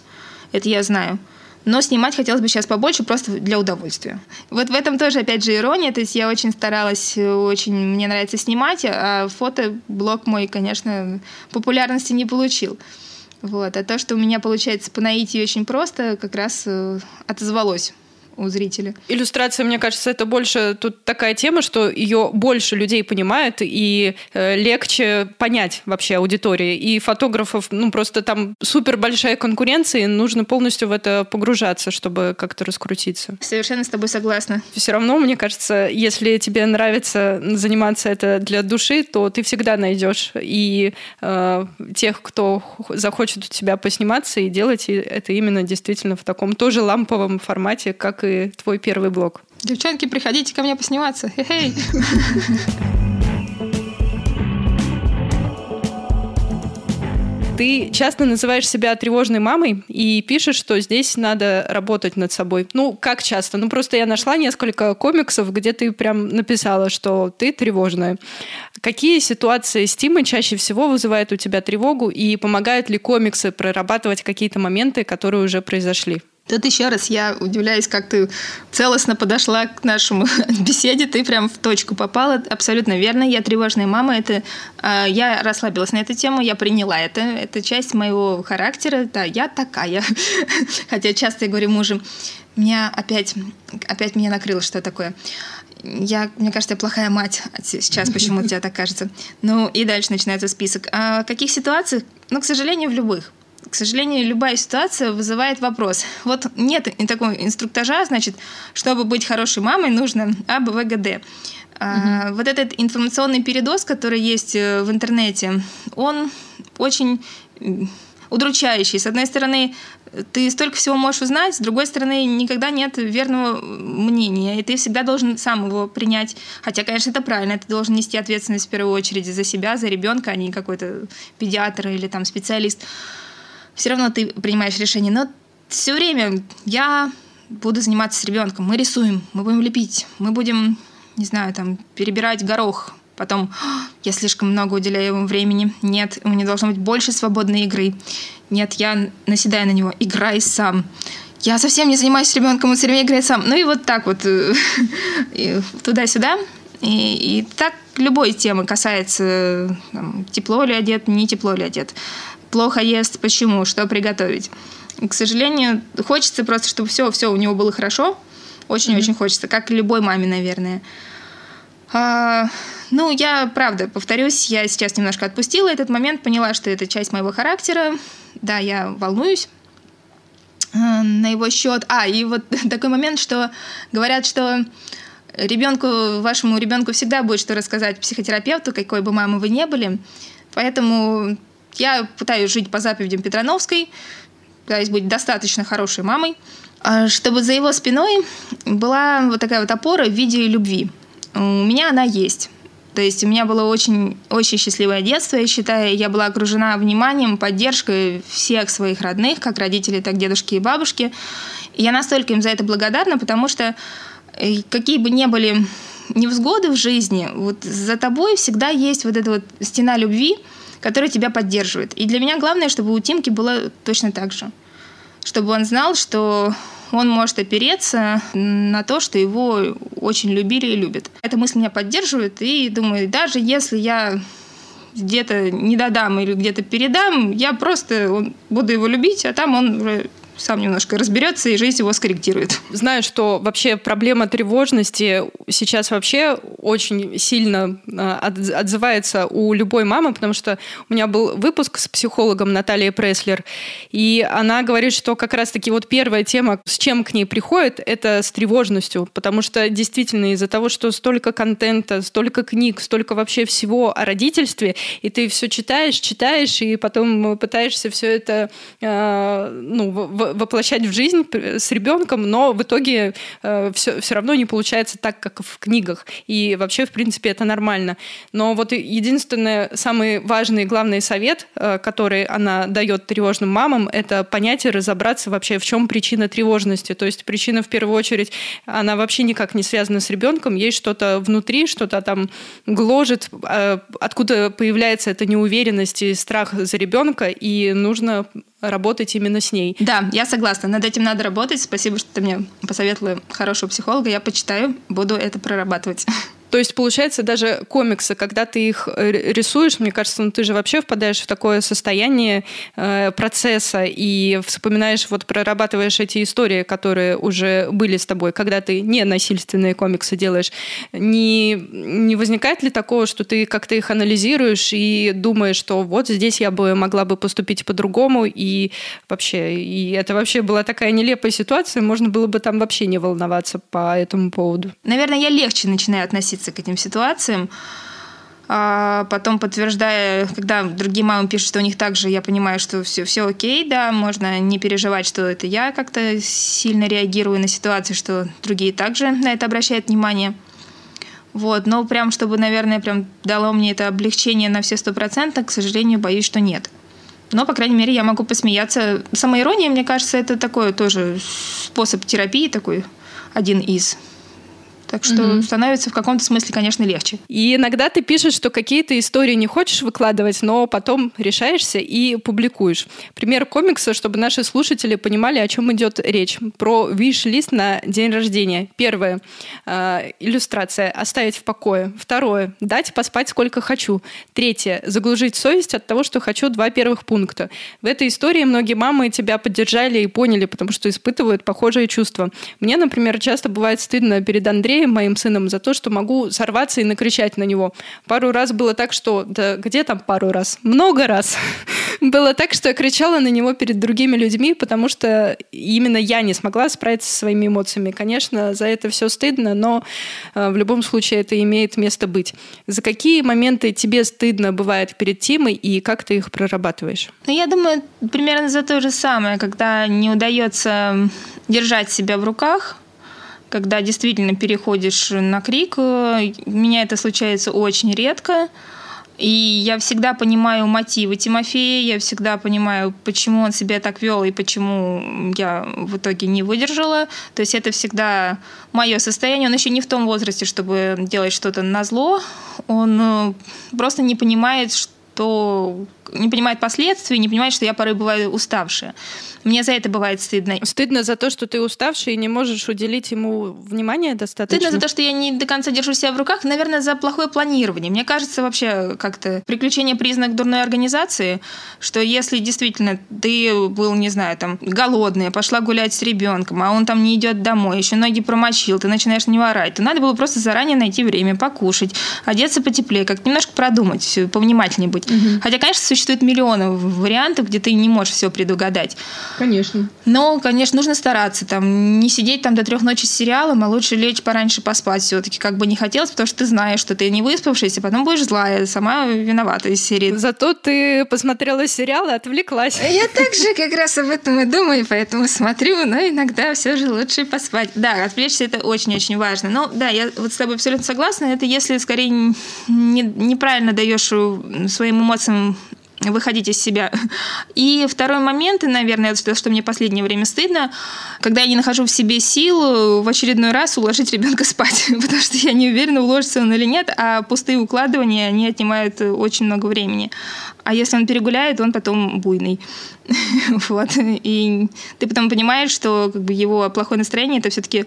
Это я знаю но снимать хотелось бы сейчас побольше, просто для удовольствия. Вот в этом тоже, опять же, ирония, то есть я очень старалась, очень мне нравится снимать, а фотоблог мой, конечно, популярности не получил. Вот. А то, что у меня получается по наитию очень просто, как раз э, отозвалось у зрителя. Иллюстрация, мне кажется, это больше тут такая тема, что ее больше людей понимают и э, легче понять вообще аудитории. И фотографов, ну просто там супер большая конкуренция, и нужно полностью в это погружаться, чтобы как-то раскрутиться. Совершенно с тобой согласна. Все равно, мне кажется, если тебе нравится заниматься это для души, то ты всегда найдешь и э, тех, кто захочет у тебя посниматься и делать это именно действительно в таком тоже ламповом формате, как и твой первый блог. Девчонки, приходите ко мне посниматься. Хе-хей. Ты часто называешь себя тревожной мамой и пишешь, что здесь надо работать над собой. Ну, как часто? Ну, просто я нашла несколько комиксов, где ты прям написала, что ты тревожная. Какие ситуации стимы чаще всего вызывают у тебя тревогу и помогают ли комиксы прорабатывать какие-то моменты, которые уже произошли? Тут еще раз я удивляюсь, как ты целостно подошла к нашему [LAUGHS] беседе, ты прям в точку попала, абсолютно верно. Я тревожная мама, это э, я расслабилась на эту тему, я приняла это, это часть моего характера, да, я такая. [LAUGHS] Хотя часто я говорю мужу, меня опять, опять меня накрыло, что такое. Я, мне кажется, я плохая мать сейчас, [LAUGHS] почему тебе так кажется. Ну и дальше начинается список. А в каких ситуациях? Ну, к сожалению, в любых к сожалению, любая ситуация вызывает вопрос. Вот нет такого инструктажа, значит, чтобы быть хорошей мамой, нужно А, Б, В, Г, Д. Uh-huh. Вот этот информационный передоз, который есть э, в интернете, он очень удручающий. С одной стороны, ты столько всего можешь узнать, с другой стороны, никогда нет верного мнения, и ты всегда должен сам его принять. Хотя, конечно, это правильно, ты должен нести ответственность в первую очередь за себя, за ребенка, а не какой-то педиатр или там специалист все равно ты принимаешь решение. Но все время я буду заниматься с ребенком. Мы рисуем, мы будем лепить, мы будем, не знаю, там, перебирать горох. Потом я слишком много уделяю ему времени. Нет, у меня должно быть больше свободной игры. Нет, я наседаю на него. Играй сам. Я совсем не занимаюсь с ребенком, он все время играет сам. Ну и вот так вот э, [LAUGHS] туда-сюда. И, и так любой темы касается там, тепло ли одет, не тепло ли одет плохо ест, почему, что приготовить. И, к сожалению, хочется просто, чтобы все, все у него было хорошо. Очень-очень mm-hmm. хочется, как и любой маме, наверное. А, ну, я, правда, повторюсь, я сейчас немножко отпустила этот момент, поняла, что это часть моего характера. Да, я волнуюсь а, на его счет. А, и вот [LAUGHS] такой момент, что говорят, что ребенку, вашему ребенку всегда будет что рассказать психотерапевту, какой бы мамы вы не были. Поэтому я пытаюсь жить по заповедям Петрановской, пытаюсь быть достаточно хорошей мамой, а, чтобы за его спиной была вот такая вот опора в виде любви. У меня она есть. То есть у меня было очень, очень счастливое детство, я считаю. Я была окружена вниманием, поддержкой всех своих родных, как родителей, так дедушки и бабушки. И я настолько им за это благодарна, потому что э, какие бы ни были невзгоды в жизни, вот за тобой всегда есть вот эта вот стена любви – который тебя поддерживает. И для меня главное, чтобы у Тимки было точно так же. Чтобы он знал, что он может опереться на то, что его очень любили и любят. Эта мысль меня поддерживает, и думаю, даже если я где-то не додам или где-то передам, я просто буду его любить, а там он уже сам немножко разберется и жизнь его скорректирует. Знаю, что вообще проблема тревожности сейчас вообще очень сильно а, отзывается у любой мамы, потому что у меня был выпуск с психологом Натальей Преслер, и она говорит, что как раз-таки вот первая тема, с чем к ней приходит, это с тревожностью, потому что действительно из-за того, что столько контента, столько книг, столько вообще всего о родительстве, и ты все читаешь, читаешь, и потом пытаешься все это э, ну, воплощать в жизнь с ребенком, но в итоге все, все равно не получается так, как в книгах. И вообще, в принципе, это нормально. Но вот единственный, самый важный и главный совет, э, который она дает тревожным мамам, это понять и разобраться вообще, в чем причина тревожности. То есть причина, в первую очередь, она вообще никак не связана с ребенком, есть что-то внутри, что-то там гложет, э, откуда появляется эта неуверенность и страх за ребенка, и нужно работать именно с ней. Да, я согласна. Над этим надо работать. Спасибо, что ты мне посоветовала хорошего психолога. Я почитаю, буду это прорабатывать. [LAUGHS] То есть, получается, даже комиксы, когда ты их э, рисуешь, мне кажется, ну, ты же вообще впадаешь в такое состояние э, процесса и вспоминаешь, вот прорабатываешь эти истории, которые уже были с тобой, когда ты не насильственные комиксы делаешь. Не, не возникает ли такого, что ты как-то их анализируешь и думаешь, что вот здесь я бы могла бы поступить по-другому, и вообще, и это вообще была такая нелепая ситуация, можно было бы там вообще не волноваться по этому поводу? Наверное, я легче начинаю относиться относиться к этим ситуациям. а потом подтверждая, когда другие мамы пишут, что у них также, я понимаю, что все, все окей, да, можно не переживать, что это я как-то сильно реагирую на ситуацию, что другие также на это обращают внимание. Вот, но прям, чтобы, наверное, прям дало мне это облегчение на все сто процентов, к сожалению, боюсь, что нет. Но, по крайней мере, я могу посмеяться. Самоирония, мне кажется, это такой тоже способ терапии такой, один из. Так что угу. становится в каком-то смысле, конечно, легче. И иногда ты пишешь, что какие-то истории не хочешь выкладывать, но потом решаешься и публикуешь. Пример комикса, чтобы наши слушатели понимали, о чем идет речь. Про виш-лист на день рождения. Первое. Э, иллюстрация. Оставить в покое. Второе. Дать поспать сколько хочу. Третье. Заглушить совесть от того, что хочу два первых пункта. В этой истории многие мамы тебя поддержали и поняли, потому что испытывают похожие чувства. Мне, например, часто бывает стыдно перед Андреем, Моим сыном, за то, что могу сорваться и накричать на него. Пару раз было так, что... Да где там пару раз? Много раз. [LAUGHS] было так, что я кричала на него перед другими людьми, потому что именно я не смогла справиться со своими эмоциями. Конечно, за это все стыдно, но э, в любом случае это имеет место быть. За какие моменты тебе стыдно бывает перед Тимой и как ты их прорабатываешь? Ну, я думаю, примерно за то же самое, когда не удается держать себя в руках, когда действительно переходишь на крик. Э, у меня это случается очень редко. И я всегда понимаю мотивы Тимофея, я всегда понимаю, почему он себя так вел и почему я в итоге не выдержала. То есть это всегда мое состояние. Он еще не в том возрасте, чтобы делать что-то на зло. Он э, просто не понимает, что не понимает последствий, не понимает, что я порой бываю уставшая. Мне за это бывает стыдно. Стыдно за то, что ты уставший и не можешь уделить ему внимание достаточно? Стыдно за то, что я не до конца держу себя в руках. Наверное, за плохое планирование. Мне кажется, вообще как-то приключение признак дурной организации, что если действительно ты был, не знаю, там, голодный, пошла гулять с ребенком, а он там не идет домой, еще ноги промочил, ты начинаешь на него орать, то надо было просто заранее найти время, покушать, одеться потеплее, как немножко продумать, все, повнимательнее быть. Угу. Хотя, конечно, существует миллионы вариантов, где ты не можешь все предугадать. Конечно. Но, конечно, нужно стараться. Там, не сидеть там до трех ночи с сериалом, а лучше лечь пораньше поспать все-таки, как бы не хотелось, потому что ты знаешь, что ты не выспавшийся, потом будешь злая, сама виновата из серии. Зато ты посмотрела сериал и отвлеклась. Я также как раз об этом и думаю, поэтому смотрю, но иногда все же лучше поспать. Да, отвлечься это очень-очень важно. Но да, я вот с тобой абсолютно согласна. Это если скорее не, неправильно даешь своим эмоциям выходить из себя. [LAUGHS] И второй момент, и, наверное, это что мне последнее время стыдно, когда я не нахожу в себе сил в очередной раз уложить ребенка [LAUGHS] спать, потому что я не уверена, уложится он или нет, а пустые укладывания, они отнимают очень много времени. А если он перегуляет, он потом буйный. [LAUGHS] вот. И ты потом понимаешь, что как бы, его плохое настроение это все-таки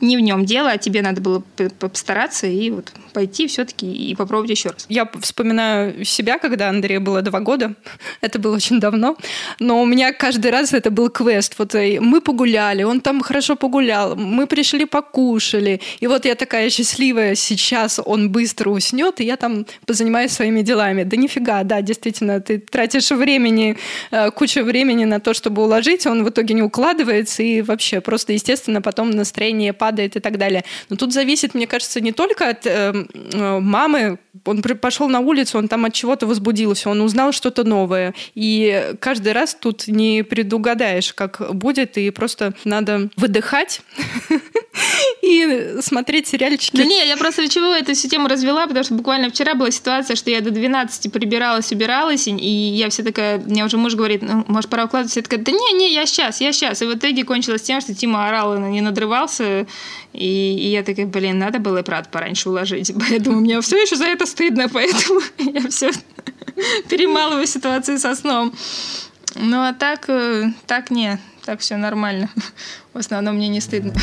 не в нем дело, а тебе надо было постараться и вот пойти все-таки и попробовать еще раз. Я вспоминаю себя, когда Андрею было два года. [LAUGHS] Это было очень давно. Но у меня каждый раз это был квест. Вот э, мы погуляли, он там хорошо погулял, мы пришли покушали. И вот я такая счастливая, сейчас он быстро уснет, и я там позанимаюсь своими делами. Да нифига, да, действительно, ты тратишь времени, э, кучу времени на то, чтобы уложить, он в итоге не укладывается, и вообще просто, естественно, потом настроение падает и так далее. Но тут зависит, мне кажется, не только от э, э, мамы, он пошел на улицу, он там от чего-то возбудился, он узнал что-то новое. И каждый раз тут не предугадаешь, как будет, и просто надо выдыхать [LAUGHS] и смотреть сериальчики. Да не, я просто чего эту всю тему развела, потому что буквально вчера была ситуация, что я до 12 прибиралась, убиралась, и я вся такая, мне уже муж говорит, ну, может, пора укладываться, я такая, да не, не, я сейчас, я сейчас. И в итоге кончилось тем, что Тима орал, и не надрывался, и, и я такая, блин, надо было и правда пораньше уложить. [LAUGHS] Поэтому мне все еще за это стыдно, поэтому [LAUGHS] я все [LAUGHS] перемалываю ситуацию со сном. Ну а так, э, так не, так все нормально. В основном мне не стыдно.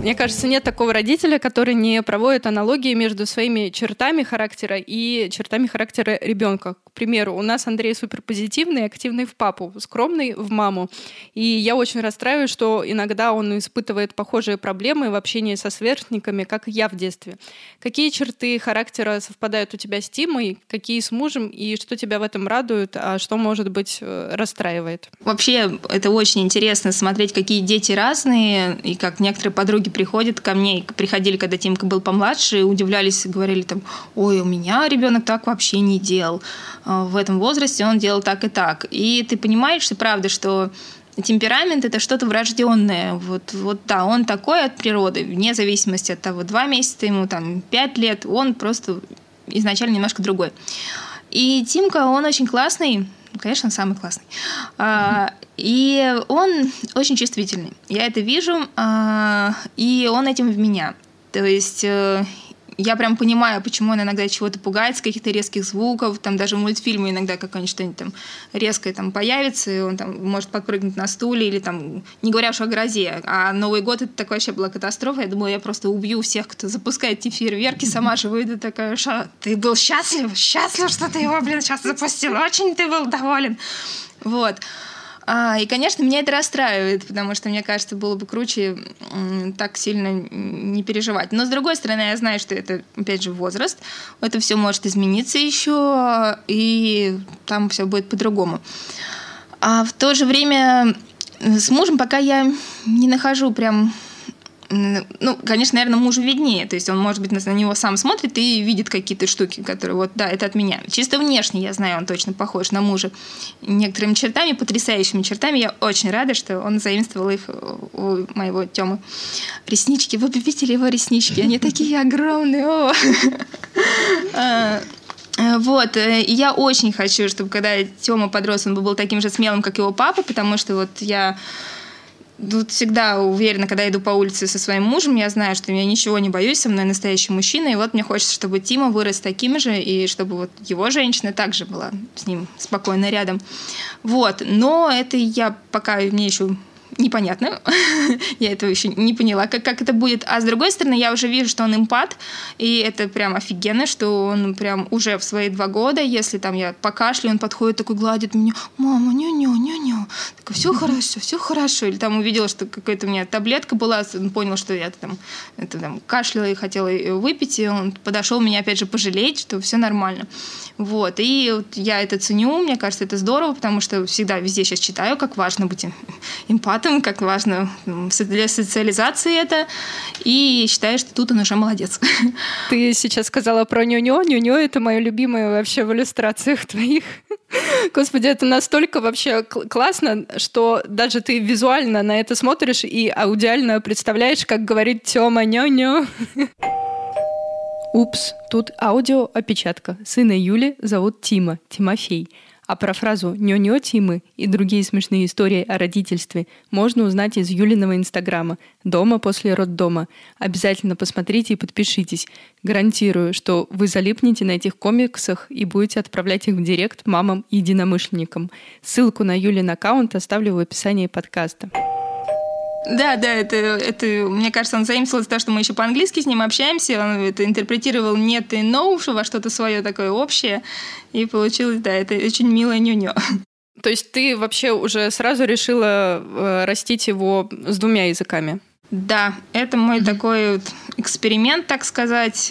Мне кажется, нет такого родителя, который не проводит аналогии между своими чертами характера и чертами характера ребенка. К примеру, у нас Андрей супер позитивный, активный в папу, скромный в маму. И я очень расстраиваюсь, что иногда он испытывает похожие проблемы в общении со сверстниками, как и я в детстве. Какие черты характера совпадают у тебя с Тимой, какие с мужем, и что тебя в этом радует, а что, может быть, э, расстраивает? Вообще, это очень интересно смотреть, какие дети разные, и как некоторые подруги приходят ко мне, приходили, когда Тимка был помладше, удивлялись, говорили там, ой, у меня ребенок так вообще не делал. А, в этом возрасте он делал так и так. И ты понимаешь, что правда, что темперамент это что-то врожденное. Вот, вот да, он такой от природы, вне зависимости от того, два месяца ему, там, пять лет, он просто изначально немножко другой. И Тимка, он очень классный, конечно, он самый классный. А, и он очень чувствительный. Я это вижу, а, и он этим в меня. То есть э, я прям понимаю, почему он иногда чего-то пугается, каких-то резких звуков, там даже в мультфильме иногда какое-нибудь что-нибудь там резкое там появится, и он там может подпрыгнуть на стуле, или там, не говоря уж о грозе, а Новый год это такая вообще была катастрофа, я думала, я просто убью всех, кто запускает эти фейерверки, сама же выйду такая, что ты был счастлив, счастлив, что ты его, блин, сейчас запустил, очень ты был доволен. Вот. А, и, конечно, меня это расстраивает, потому что, мне кажется, было бы круче так сильно не переживать. Но, с другой стороны, я знаю, что это, опять же, возраст. Это все может измениться еще, и там все будет по-другому. А в то же время с мужем пока я не нахожу прям ну, конечно, наверное, мужу виднее. То есть он, может быть, на него сам смотрит и видит какие-то штуки, которые вот, да, это от меня. Чисто внешне, я знаю, он точно похож на мужа. Некоторыми чертами, потрясающими чертами. Я очень рада, что он заимствовал их у моего Тёмы. Реснички, вы видели его реснички? Они такие огромные. [LAUGHS] А, вот, э, и я очень хочу, чтобы когда Тёма подрос, он был таким же смелым, как его папа, потому что вот я тут всегда уверена, когда иду по улице со своим мужем, я знаю, что я ничего не боюсь, со мной настоящий мужчина, и вот мне хочется, чтобы Тима вырос таким же, и чтобы вот его женщина также была с ним спокойно рядом. Вот, но это я пока мне еще непонятно. [LAUGHS] я этого еще не поняла, как, как это будет. А с другой стороны, я уже вижу, что он импат, и это прям офигенно, что он прям уже в свои два года, если там я покашляю, он подходит, такой гладит меня, мама, ню-ню, ню-ню. Такой, все хорошо, все хорошо. Или там увидела, что какая-то у меня таблетка была, он понял, что я там, это, там кашляла и хотела ее выпить, и он подошел меня опять же пожалеть, что все нормально. Вот. И вот я это ценю, мне кажется, это здорово, потому что всегда везде сейчас читаю, как важно быть эмпатом, как важно для социализации это. И считаю, что тут он уже молодец. [LAUGHS] Ты сейчас сказала про ню-ню. Ню-ню — это мое любимое вообще в иллюстрациях твоих. [LAUGHS] Господи, это настолько вообще классно, что даже ты визуально на это смотришь и аудиально представляешь, как говорит Тёма ню-ню. [LAUGHS] Упс, тут аудио-опечатка. Сына Юли зовут Тима, Тимофей. А про фразу «нё-нё Тимы» и другие смешные истории о родительстве можно узнать из Юлиного инстаграма «Дома после роддома». Обязательно посмотрите и подпишитесь. Гарантирую, что вы залипнете на этих комиксах и будете отправлять их в директ мамам-единомышленникам. Ссылку на Юлин аккаунт оставлю в описании подкаста. Да, да, это, это, мне кажется, он заимствовал из того, что мы еще по-английски с ним общаемся, он это интерпретировал нет и no во что-то свое такое общее, и получилось, да, это очень милое ню-ню. То есть ты вообще уже сразу решила э, растить его с двумя языками? Да, это мой mm-hmm. такой вот эксперимент, так сказать.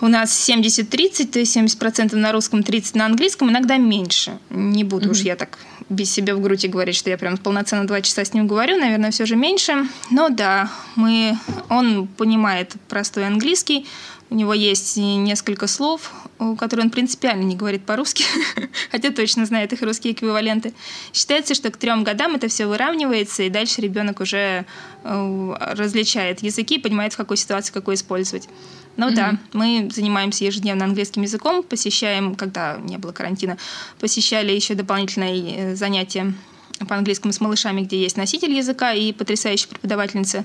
У нас 70-30, то есть 70% на русском, 30% на английском, иногда меньше. Не буду mm-hmm. уж я так без себя в груди говорить, что я прям полноценно два часа с ним говорю, наверное, все же меньше. Но да, мы, он понимает простой английский, у него есть несколько слов, которые он принципиально не говорит по-русски, [LAUGHS] хотя точно знает их русские эквиваленты. Считается, что к трем годам это все выравнивается, и дальше ребенок уже э, различает языки, понимает, в какой ситуации какой использовать. Ну mm-hmm. да, мы занимаемся ежедневно английским языком, посещаем, когда не было карантина, посещали еще дополнительные э, занятия по английскому с малышами, где есть носитель языка и потрясающая преподавательница.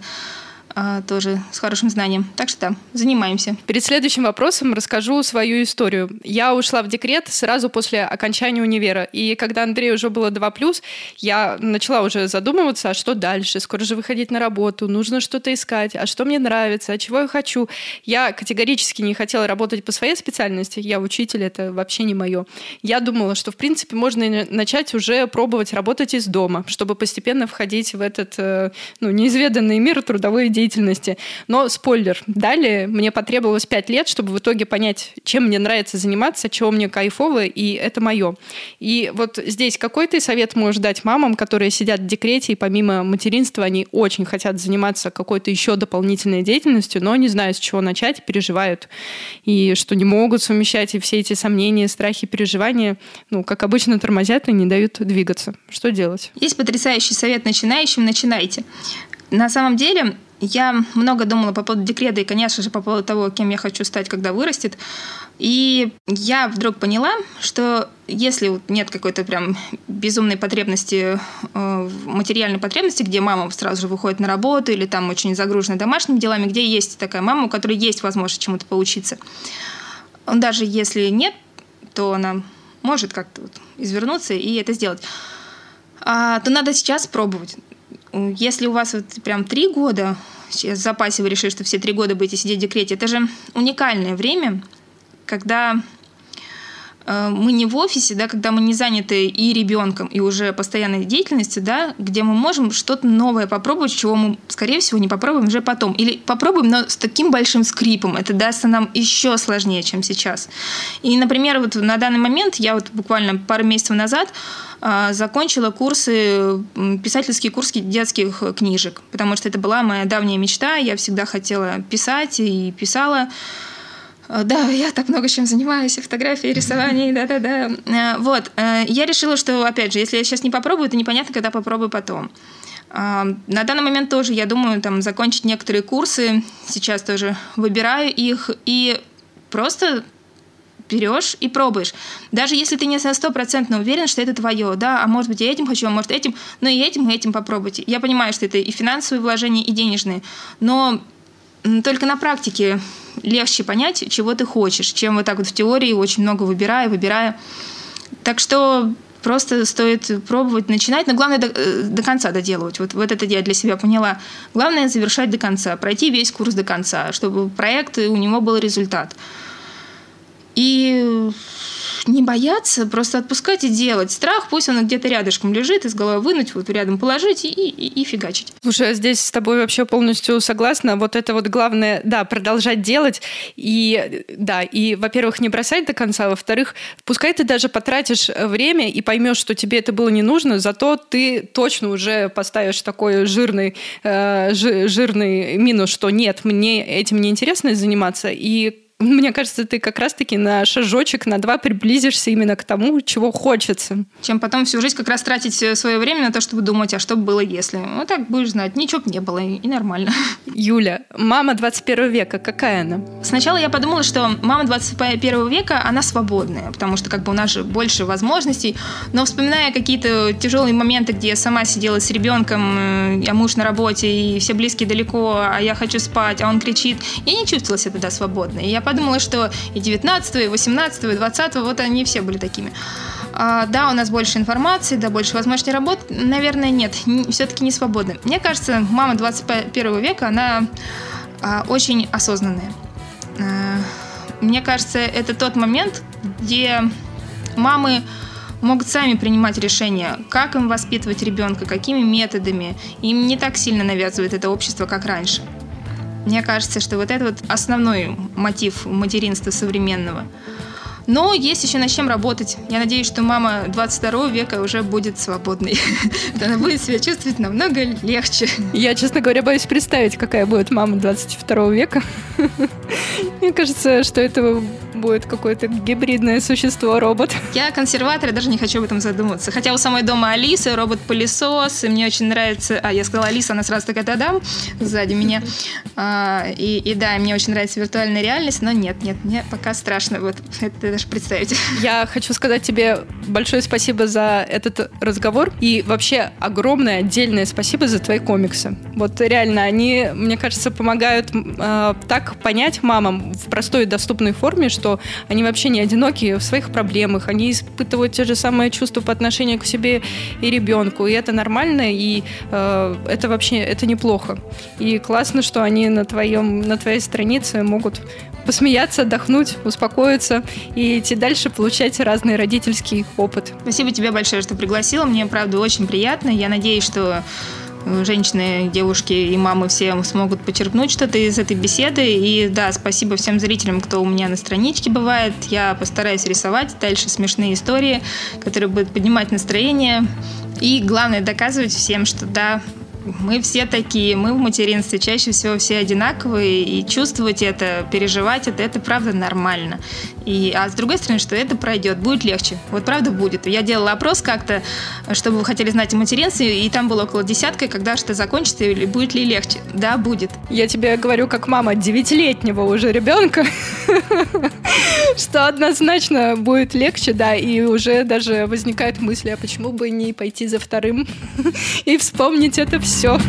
А, тоже с хорошим знанием. Так что да, занимаемся. Перед следующим вопросом расскажу свою историю. Я ушла в декрет сразу после окончания универа. И когда Андрею уже было 2+, я начала уже задумываться, а что дальше? Скоро же выходить на работу, нужно что-то искать, а что мне нравится, а чего я хочу. Я категорически не хотела работать по своей специальности. Я учитель, это вообще не мое. Я думала, что, в принципе, можно начать уже пробовать работать из дома, чтобы постепенно входить в этот э, ну, неизведанный мир трудовой деятельности деятельности. Но спойлер, далее мне потребовалось пять лет, чтобы в итоге понять, чем мне нравится заниматься, чего мне кайфово, и это мое. И вот здесь какой ты совет можешь дать мамам, которые сидят в декрете, и помимо материнства они очень хотят заниматься какой-то еще дополнительной деятельностью, но не знают, с чего начать, переживают, и что не могут совмещать, и все эти сомнения, страхи, переживания, ну, как обычно, тормозят и не дают двигаться. Что делать? Есть потрясающий совет начинающим – начинайте. На самом деле, я много думала по поводу декрета и, конечно же, по поводу того, кем я хочу стать, когда вырастет. И я вдруг поняла, что если нет какой-то прям безумной потребности, э, материальной потребности, где мама сразу же выходит на работу или там очень загружена домашними делами, где есть такая мама, у которой есть возможность чему-то поучиться. Даже если нет, то она может как-то вот извернуться и это сделать. А, то надо сейчас пробовать. Если у вас вот прям три года, в запасе вы решили, что все три года будете сидеть в декрете, это же уникальное время, когда мы не в офисе, да, когда мы не заняты и ребенком, и уже постоянной деятельностью, да, где мы можем что-то новое попробовать, чего мы, скорее всего, не попробуем уже потом. Или попробуем, но с таким большим скрипом. Это дастся нам еще сложнее, чем сейчас. И, например, вот на данный момент, я вот буквально пару месяцев назад а, закончила курсы, писательские курсы детских книжек, потому что это была моя давняя мечта. Я всегда хотела писать и писала. А, да, [LAUGHS] я так много чем занимаюсь, и фотографией, и рисованием, да-да-да. А, вот, я решила, что, опять же, если я сейчас не попробую, то непонятно, когда попробую потом. На данный момент тоже, я думаю, там, закончить некоторые курсы, сейчас тоже выбираю их, и просто берешь и пробуешь. Даже если ты не на стопроцентно уверен, что это твое, да, а может быть, я этим хочу, а может, этим, но и этим, и этим попробуйте. Я понимаю, что это и финансовые вложения, и денежные, но только на практике легче понять, чего ты хочешь, чем вот так вот в теории очень много выбирая, выбирая. Так что просто стоит пробовать, начинать, но главное до, э, до конца доделывать. Вот, вот это я для себя поняла. Главное завершать до конца, пройти весь курс до конца, чтобы проект, у него был результат. И не бояться, просто отпускать и делать. Страх, пусть он где-то рядышком лежит, из головы вынуть, вот рядом положить и, и, и фигачить. Слушай, я здесь с тобой вообще полностью согласна. Вот это вот главное, да, продолжать делать. И, да, и, во-первых, не бросать до конца, во-вторых, пускай ты даже потратишь время и поймешь, что тебе это было не нужно, зато ты точно уже поставишь такой жирный, э, жирный минус, что нет, мне этим не интересно заниматься, и мне кажется, ты как раз-таки на шажочек, на два приблизишься именно к тому, чего хочется. Чем потом всю жизнь как раз тратить э, свое время на то, чтобы думать, а что было если. Ну так будешь знать, ничего бы не было, и нормально. [LAUGHS] Юля, мама 21 века, какая она? Сначала я подумала, что мама 21 века, она свободная, потому что как бы у нас же больше возможностей. Но вспоминая какие-то тяжелые моменты, где я сама сидела с ребенком, я э, муж на работе, и все близкие далеко, а я хочу спать, а он кричит, я не чувствовала себя тогда свободной. Я подумала, что и 19 и 18 и 20 вот они все были такими. А, да, у нас больше информации, да, больше возможностей работать. Наверное, нет, все-таки не свободны. Мне кажется, мама 21 века, она а, очень осознанная. А, мне кажется, это тот момент, где мамы могут сами принимать решения, как им воспитывать ребенка, какими методами. Им не так сильно навязывает это общество, как раньше. Мне кажется, что вот это вот основной мотив материнства современного. Но есть еще над чем работать. Я надеюсь, что мама 22 века уже будет свободной. [LAUGHS] Она будет себя чувствовать намного легче. Я, честно говоря, боюсь представить, какая будет мама 22 века. [LAUGHS] Мне кажется, что это будет какое-то гибридное существо, робот. Я консерватор, я даже не хочу об этом задумываться. Хотя у самой дома Алиса, робот-пылесос, и мне очень нравится... А, я сказала Алиса, она сразу такая дадам сзади меня. А, и, и да, мне очень нравится виртуальная реальность, но нет, нет, мне пока страшно вот это даже представить. [LAUGHS] Я хочу сказать тебе большое спасибо за этот разговор и вообще огромное отдельное спасибо за твои комиксы. Вот реально, они, мне кажется, помогают э, так понять мамам в простой и доступной форме, что они вообще не одиноки в своих проблемах, они испытывают те же самые чувства по отношению к себе и ребенку, и это нормально, и э, это вообще это неплохо. И классно, что они на твоем на твоей странице могут посмеяться, отдохнуть, успокоиться и идти дальше получать разный родительский опыт. Спасибо тебе большое, что пригласила. Мне, правда, очень приятно. Я надеюсь, что э, женщины, девушки и мамы все смогут почерпнуть что-то из этой беседы. И да, спасибо всем зрителям, кто у меня на страничке бывает. Я постараюсь рисовать дальше смешные истории, которые будут поднимать настроение. И главное, доказывать всем, что да, мы все такие, мы в материнстве чаще всего все одинаковые, и чувствовать это, переживать это, это правда нормально. И, а с другой стороны, что это пройдет, будет легче. Вот правда будет. Я делала опрос как-то, чтобы вы хотели знать о материнстве, и там было около десятка, когда что закончится, или будет ли легче. Да, будет. Я тебе говорю, как мама девятилетнего уже ребенка, [LAUGHS] что однозначно будет легче, да, и уже даже возникают мысли, а почему бы не пойти за вторым [LAUGHS] и вспомнить это все.